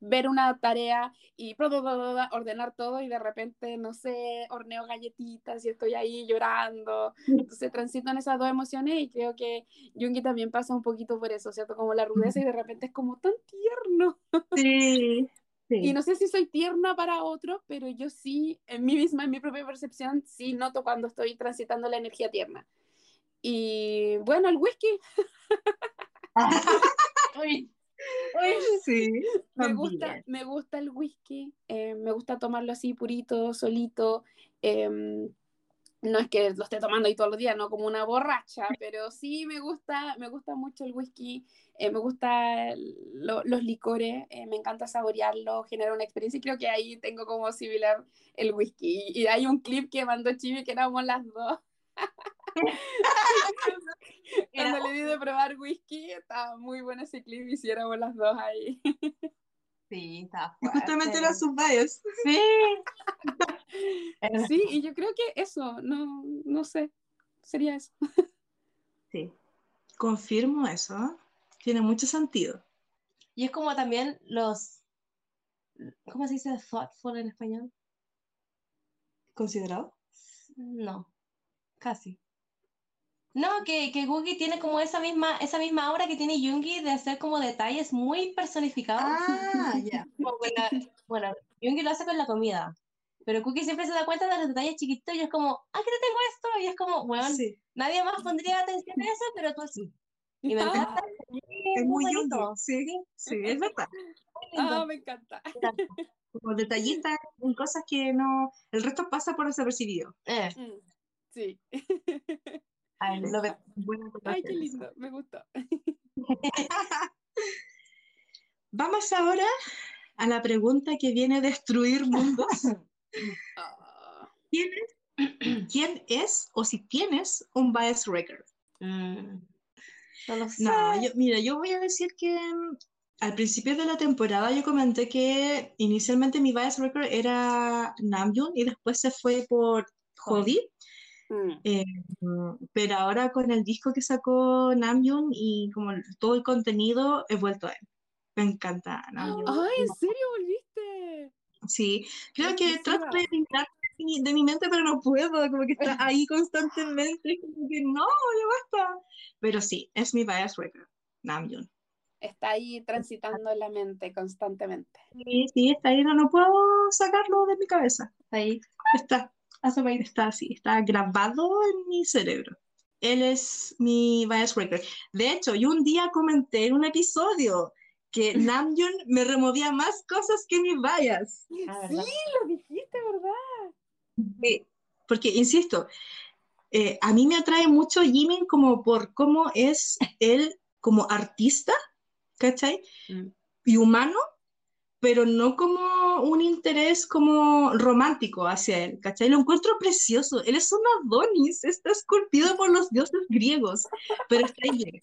ver una tarea y ordenar todo y de repente, no sé, horneo galletitas y estoy ahí llorando. Entonces transito en esas dos emociones y creo que Jungi también pasa un poquito por eso, ¿cierto? Como la rudeza y de repente es como tan tierno. Sí, y no sé si soy tierna para otros, pero yo sí, en mí misma, en mi propia percepción, sí noto cuando estoy transitando la energía tierna. Y bueno, el whisky. uy, sí, me gusta, me gusta el whisky, eh, me gusta tomarlo así purito, solito. Eh, no es que lo esté tomando ahí todos los días, no como una borracha, pero sí me gusta, me gusta mucho el whisky, eh, me gusta los licores, eh, me encanta saborearlo, genera una experiencia y creo que ahí tengo como similar el whisky. Y, hay un clip que mandó Chibi que éramos las dos. Cuando le di de probar whisky, estaba muy bueno ese clip y hiciéramos las dos ahí. Sí, está Justamente era sus bias. Sí. sí, y yo creo que eso, no, no sé, sería eso. sí, confirmo eso, ¿eh? tiene mucho sentido. Y es como también los, ¿cómo se dice thoughtful en español? ¿Considerado? No, casi. No, que, que Googie tiene como esa misma, esa misma obra que tiene Jungi de hacer como detalles muy personificados. Ah, ya. bueno, Jungi lo hace con la comida, pero Cookie siempre se da cuenta de los detalles chiquitos y es como, ¡ah, que te tengo esto! Y es como, bueno, nadie más pondría atención a eso, pero tú sí. Y me encanta. Es, muy lindo. Sí, sí, es verdad. Ah, me encanta. Como detallistas en cosas que no, el resto pasa por desapercibido. Eh. Mm, sí. Ay, qué lindo, me gustó. Vamos ahora a la pregunta que viene a destruir mundos. ¿Quién es, o si tienes un bias record? Mm. no, yo, mira, yo voy a decir que mm, al principio de la temporada yo comenté que inicialmente mi bias record era Namjoon y después se fue por Hobby. Mm. Eh, pero ahora con el disco que sacó Namjoon y como todo el contenido, he vuelto a él. Me encanta Namjoon. ¡Ay, en serio volviste! Sí, creo que trato de eliminar de mi mente, pero no puedo, como que está ahí constantemente, como que no, ya basta. Pero sí, es mi bias record, Namjoon. Está ahí transitando en la mente constantemente. Sí, sí, está ahí, no, no puedo sacarlo de mi cabeza. Ahí. Está está así, está grabado en mi cerebro. Él es mi bias breaker. De hecho, yo un día comenté en un episodio que Namjoon me removía más cosas que mi bias. Ah, sí, lo dijiste, ¿verdad? Sí, porque, insisto, eh, a mí me atrae mucho Jimin como por cómo es él como artista, ¿cachai? Mm. Y humano, pero no como un interés como romántico hacia él, ¿cachai? Lo encuentro precioso. Él es un Adonis, está esculpido por los dioses griegos, pero está bien.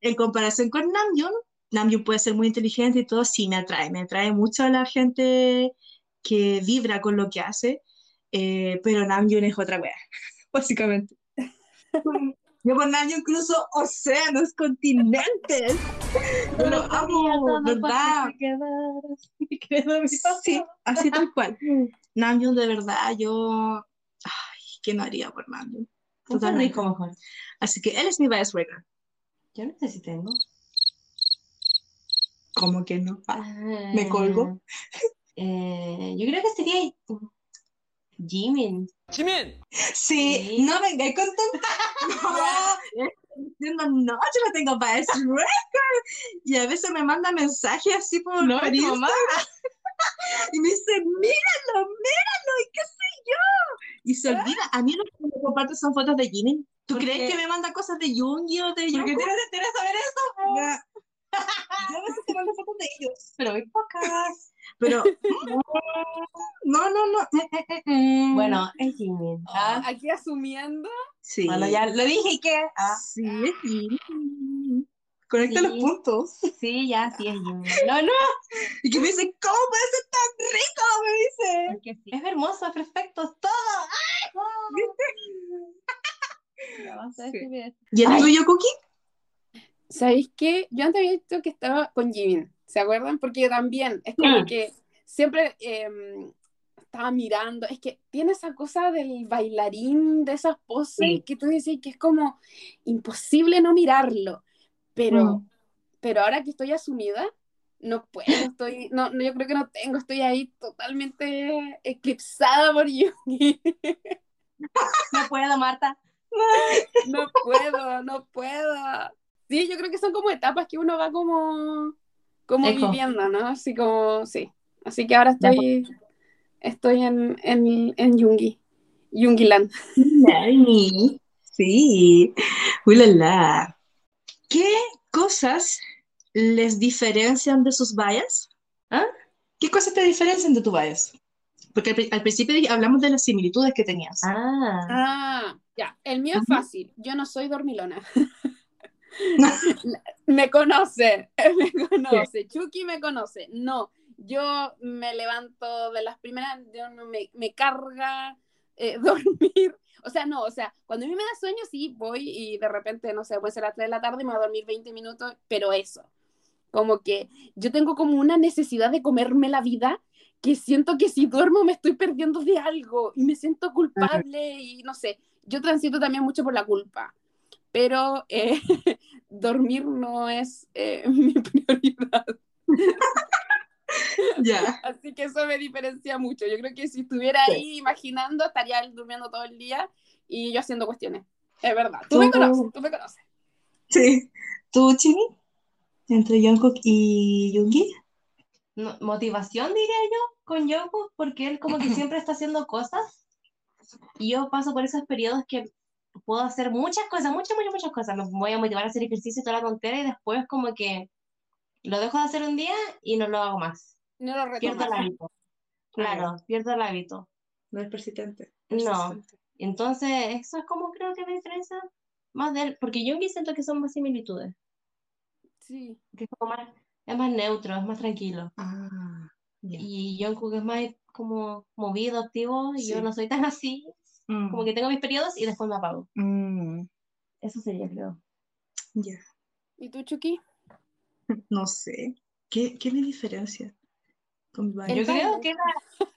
En comparación con Namjoon, Namjoon puede ser muy inteligente y todo, sí me atrae, me atrae mucho a la gente que vibra con lo que hace, eh, pero Namjoon es otra wea, básicamente. Yo con Namjoon cruzo océanos, continentes. Yo lo amo, ¿verdad? Sí, así tal cual. Namjoon, de verdad, yo... Ay, ¿qué no haría por Namjoon? Totalmente. mejor. Así que él es mi bias breaker. Yo no sé si tengo. ¿Cómo que no? Ah, me colgo. Eh, yo creo que sería Jimin. ¡Jimin! Sí, no venga con tonta. No, no, yo no tengo Bias Record. Y a veces me manda mensajes así por, no, por Instagram. y me dice, míralo, míralo, y qué sé yo. Y se olvida, a mí lo que me comparte son fotos de Jimin. ¿Tú crees que me manda cosas de Yoongi o de Jungkook? ¿Por qué saber eso? Yo a veces te mando fotos de ellos, pero muy pocas. Pero, no, no, no. Bueno, es Jimmy. ¿Ah? Aquí asumiendo. Sí. Bueno, ya lo dije que. Ah. Sí, es Jimmy. Conecta los puntos. Sí, ya, sí es Jimmy. No, no. Y que me dice, ¿cómo puede ser tan rico? Me dice. Sí. Es hermoso, perfecto, todo. ¿Viste? ¿Y el tuyo, Cookie? ¿Sabéis qué? Yo antes había dicho que estaba con Jimin, ¿se acuerdan? Porque también es como mm. que siempre em, estaba mirando, es que tiene esa cosa del bailarín, de esas poses que tú dices que es como imposible no mirarlo, pero, mm. pero ahora que estoy asumida, no puedo, estoy, no, no, yo creo que no tengo, estoy ahí totalmente eclipsada por Yugi. No puedo, Marta. No puedo, no puedo. Sí, yo creo que son como etapas que uno va como, como viviendo, ¿no? Así como, sí. Así que ahora estoy, estoy en, en, en Yungi, Yungiland. Sí, ulala. ¿Qué cosas les diferencian de sus vallas? ¿Ah? ¿Qué cosas te diferencian de tu vallas? Porque al, principio hablamos de las similitudes que tenías. Ah, ah ya. El mío es fácil. Yo no soy dormilona. me conoce, me conoce, Chucky me conoce. No, yo me levanto de las primeras, yo me, me carga eh, dormir. O sea, no, o sea, cuando a mí me da sueño, sí, voy y de repente, no sé, puede ser a las 3 de la tarde y me voy a dormir 20 minutos, pero eso, como que yo tengo como una necesidad de comerme la vida que siento que si duermo me estoy perdiendo de algo y me siento culpable y no sé, yo transito también mucho por la culpa pero eh, dormir no es eh, mi prioridad. Ya. Así que eso me diferencia mucho. Yo creo que si estuviera ahí imaginando, estaría durmiendo todo el día y yo haciendo cuestiones. Es verdad. Tú, me conoces, tú me conoces. Sí. ¿Tú, Chini? Entre Jungkook y Yoongi. motivación, diría yo, con Jungkook, porque él como que siempre está haciendo cosas. Y yo paso por esos periodos que puedo hacer muchas cosas, muchas, muchas, muchas cosas. Me voy a motivar a hacer ejercicio y toda la tontera y después como que lo dejo de hacer un día y no lo hago más. No lo Pierdo el hábito. Claro, pierdo el hábito. No es persistente. No. Entonces, eso es como creo que me diferencia más de él, porque yo siento que son más similitudes. Sí. Que es, como más, es más neutro, es más tranquilo. Ah, Y Jungkook es más como movido, activo, y yo no soy tan así. Como mm. que tengo mis periodos y después me apago. Mm. Eso sería, creo. Ya. ¿Y tú, Chucky? No sé. ¿Qué, qué me diferencia? Con Yo creo que la...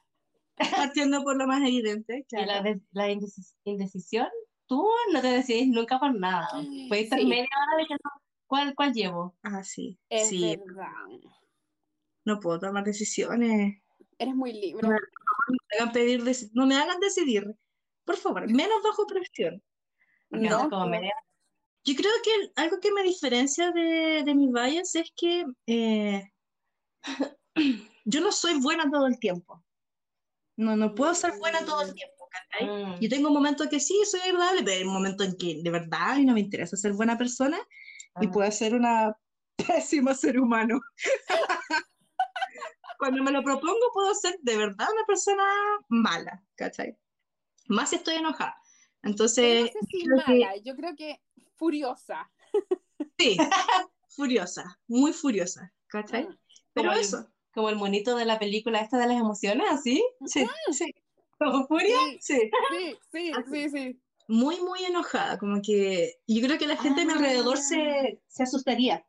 Partiendo por lo más evidente. La, la, indecisión, tú no te decides nunca por nada. Puedes estar media hora diciendo cuál, cuál llevo. Ah, sí. Es sí. verdad. No puedo tomar decisiones. Eres muy libre. No me hagan, pedir no me hagan decidir. Por favor, menos bajo presión. No, como me Yo creo que algo que me diferencia de, de mis bias es que eh, yo no soy buena todo el tiempo. No, no puedo ser buena todo el tiempo, ¿cachai? Mm. Yo tengo momentos que sí, soy agradable, pero hay momentos en que de verdad no me interesa ser buena persona y Ah. puedo ser una pésima ser humano. Cuando me lo propongo, puedo ser de verdad una persona mala, ¿cachai? Más estoy enojada. Entonces, no sé si creo que- mala, yo creo que furiosa. sí, furiosa, muy furiosa, ¿cachai? Mm. Pero Como el- eso, Como el monito de la película esta de las emociones, ¿así? sí, sí, ¿Como furia? Sí, sí. sí, sí, sí, sí. Muy, muy enojada, como que yo creo que la gente a mi Ah. alrededor se, se asustaría,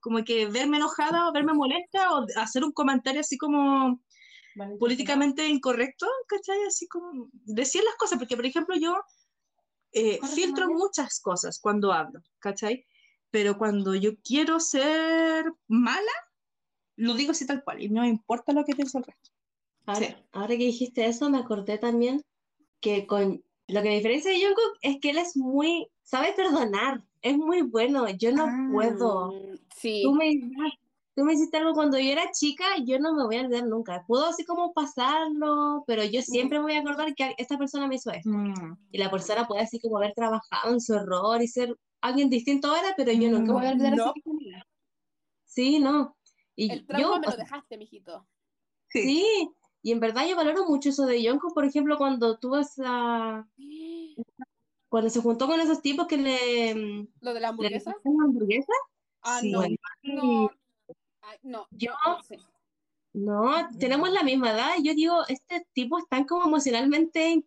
como que verme enojada o verme molesta o hacer un comentario así como políticamente incorrecto, ¿cachai? Así como decir las cosas, porque por ejemplo yo eh, filtro muchas cosas cuando hablo, ¿cachai? Pero cuando yo quiero ser mala, lo digo así tal cual y no importa lo que piensa el resto. Ahora, Sí. ahora que dijiste eso, me acordé también que con lo que me diferencia de Jungkook es que él es muy, sabe perdonar, es muy bueno, yo no Ah. puedo. Sí. Tú me, tú me hiciste algo cuando yo era chica, yo no me voy a olvidar nunca. Puedo así como pasarlo, pero yo siempre me voy a acordar que esta persona me hizo esto. Mm. Y la persona puede así como haber trabajado en su error y ser alguien distinto ahora, pero yo nunca voy a olvidar No. de vida. Sí, no. Y El trauma yo, me lo dejaste, mijito. Sí, y en verdad yo valoro mucho eso de Yonko, por ejemplo, cuando tuvo esa, cuando se juntó con esos tipos que le, mm, ¿Lo de la hamburguesa? una hamburguesa. Ah, Sí. no. No. No. Yo- no sé. no, tenemos la misma edad. y Yo digo, este tipo están como emocionalmente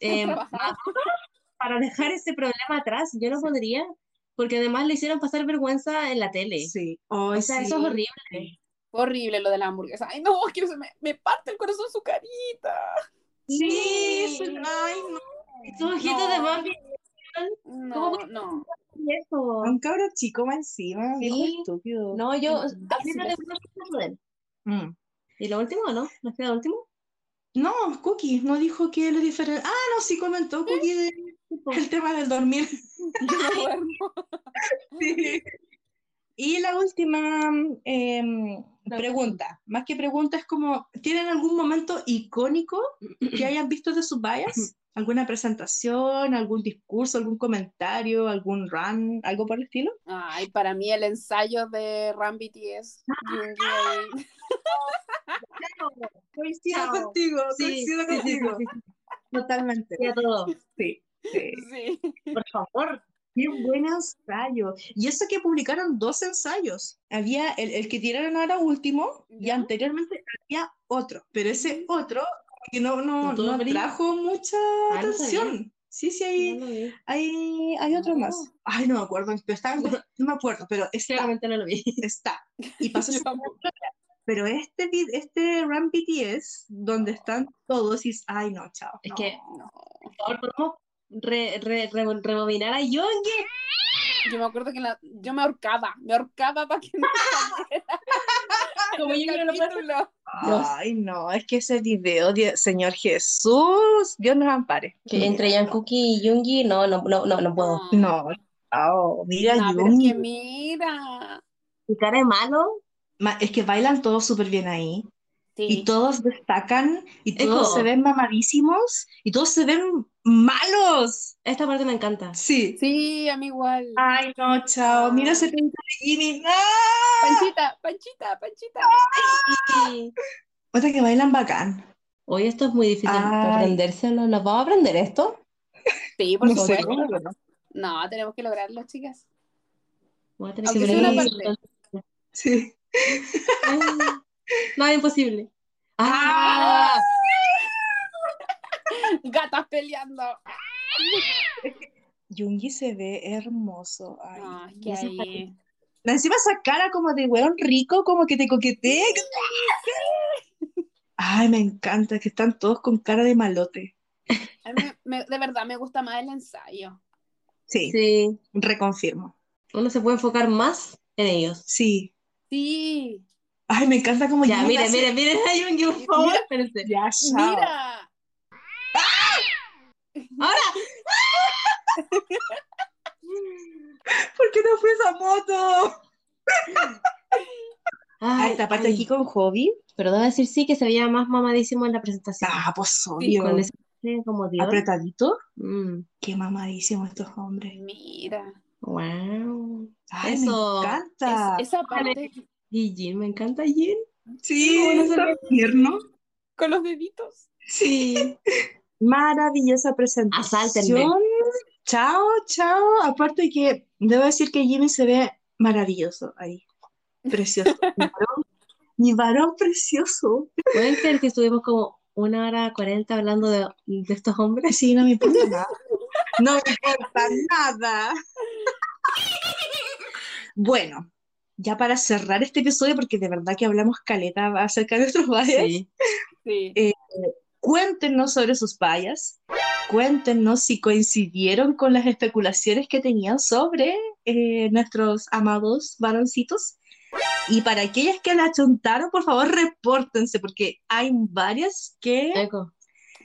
eh, para dejar ese problema atrás. Yo no podría, porque además le hicieron pasar vergüenza en la tele. Sí, O Ay, sea, sí. eso es horrible. Horrible lo de la hamburguesa. Ay, no, se me, me parte el corazón su carita. Sí, sí, ay, no. No. de Bambi, No, no. eso. Un cabro chico más encima, viejo Sí. estúpido. No, yo, a mí Sí, no sí. le gusta de él. Mm. ¿Y lo último o no? ¿Nos queda lo último? No, Cookie no dijo que él es diferente. Ah, no, sí comentó Cookie de- el tema del dormir. Sí. Y la última em, pregunta, más que pregunta, es como, ¿tienen algún momento icónico que hayan visto de sus bias? ¿Alguna presentación, algún discurso, algún comentario, algún run, algo por el estilo? Ay, para mí el ensayo de Ram BTS. Ahí. Coincido contigo, coincido contigo. Totalmente. sí. Sí. Por favor, qué buen ensayo. Y eso que publicaron dos ensayos. Había el, el que tiraron ahora último y anteriormente había otro, pero ese otro como que no, no, ¿No trajo mucha Ah, no atención. Sí, sí, hay, No hay, hay otro más. Ay, no me acuerdo, pero está- no me acuerdo, pero está, Claramente no lo vi. está. Y pasó pero este, este Run BTS, donde están todos, y es, ay, no, chao. Es no. que, No. por favor, podemos re, re, re- rebobinar a Yoongi. Yo me acuerdo que la- yo me ahorcaba, me ahorcaba para que no saliera Como yo no lo. Ay, no, es que ese video, Señor Jesús, Dios nos ampare. Que entre Jungkook y Yoongi, no, no, no, no, no puedo. No, oh, mira, Nah, pero es que mira. Su cara de malo. Ma- es que bailan todos súper bien ahí. Sí. Y todos destacan, y todos se ven mamadísimos, y todos se ven malos. Esta parte me encanta. Sí. Sí, a mí igual. Ay, no, chao. Mira ese pinta de Jimmy. ¡Ah! Panchita, Panchita, Panchita. Sí. Otra que bailan bacán. Hoy esto es muy difícil Ay. para aprendérselo. ¿Nos vamos a aprender esto? Sí, por No supuesto. No, tenemos que lograrlo, chicas. Voy a tener Aunque que sea una aprender. parte. Sí. Ay, No, es imposible. ¡Ah! Gatas peleando. Yoongi se ve hermoso. Ay, No, es que ahí. Encima esa cara como de weón rico, como que te coquetea. Ay, me encanta que están todos con cara de malote. A mí me- de verdad me gusta más el ensayo. Sí, Sí, reconfirmo. uno se puede enfocar más en ellos. Sí. Sí. Ay, me encanta como Ya, así. miren, miren a Yoongi, por favor. Mira. Espérense. Ya, chao. Mira. ¿Por qué no fue esa moto? Ah, esta parte aquí con Hobby, pero debo decir sí que se veía más mamadísimo en la presentación. Ah, pues obvio. Con ese como Dios. apretadito. Mm. Qué mamadísimo estos hombres. Mira. Wow. Ay, Eso, me encanta. Esa parte. Y Jin, me encanta Jin. Sí, tierno. Con los deditos. Sí. Maravillosa presentación. Chao, chao. Aparte que debo decir que Jimmy se ve maravilloso ahí. Precioso. mi, varón, precioso. ¿Pueden creer que estuvimos como una hora cuarenta hablando de, de, estos hombres? Sí, no me importa nada. No me importa nada. Bueno, ya para cerrar este episodio, porque de verdad que hablamos caleta acerca de nuestros vallas. Sí. Eh, cuéntenos sobre sus vallas. Cuéntenos si coincidieron con las especulaciones que tenían sobre eh, nuestros amados varoncitos. Y para aquellas que la chuntaron, por favor, repórtense, porque hay varias que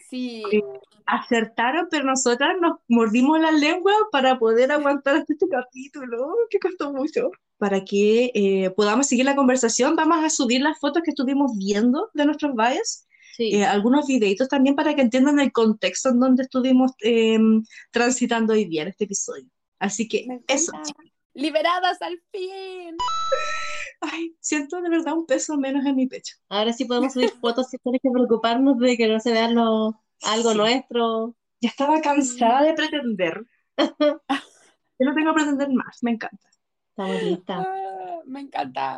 sí. Eh, acertaron, pero nosotras nos mordimos la lengua para poder aguantar este capítulo, que costó mucho. Para que eh, podamos seguir la conversación, vamos a subir las fotos que estuvimos viendo de nuestros valles. Eh, algunos videitos también para que entiendan el contexto en donde estuvimos em, transitando hoy día en este episodio. Así que eso. Liberadas al fin. Ay, siento de verdad un peso menos en mi pecho. Ahora sí podemos subir fotos sin tener que preocuparnos de que no se vean algo nuestro. Ya estaba cansada de pretender. Yo no tengo que pretender más, me encanta. Estamos listas. Ah, me encanta.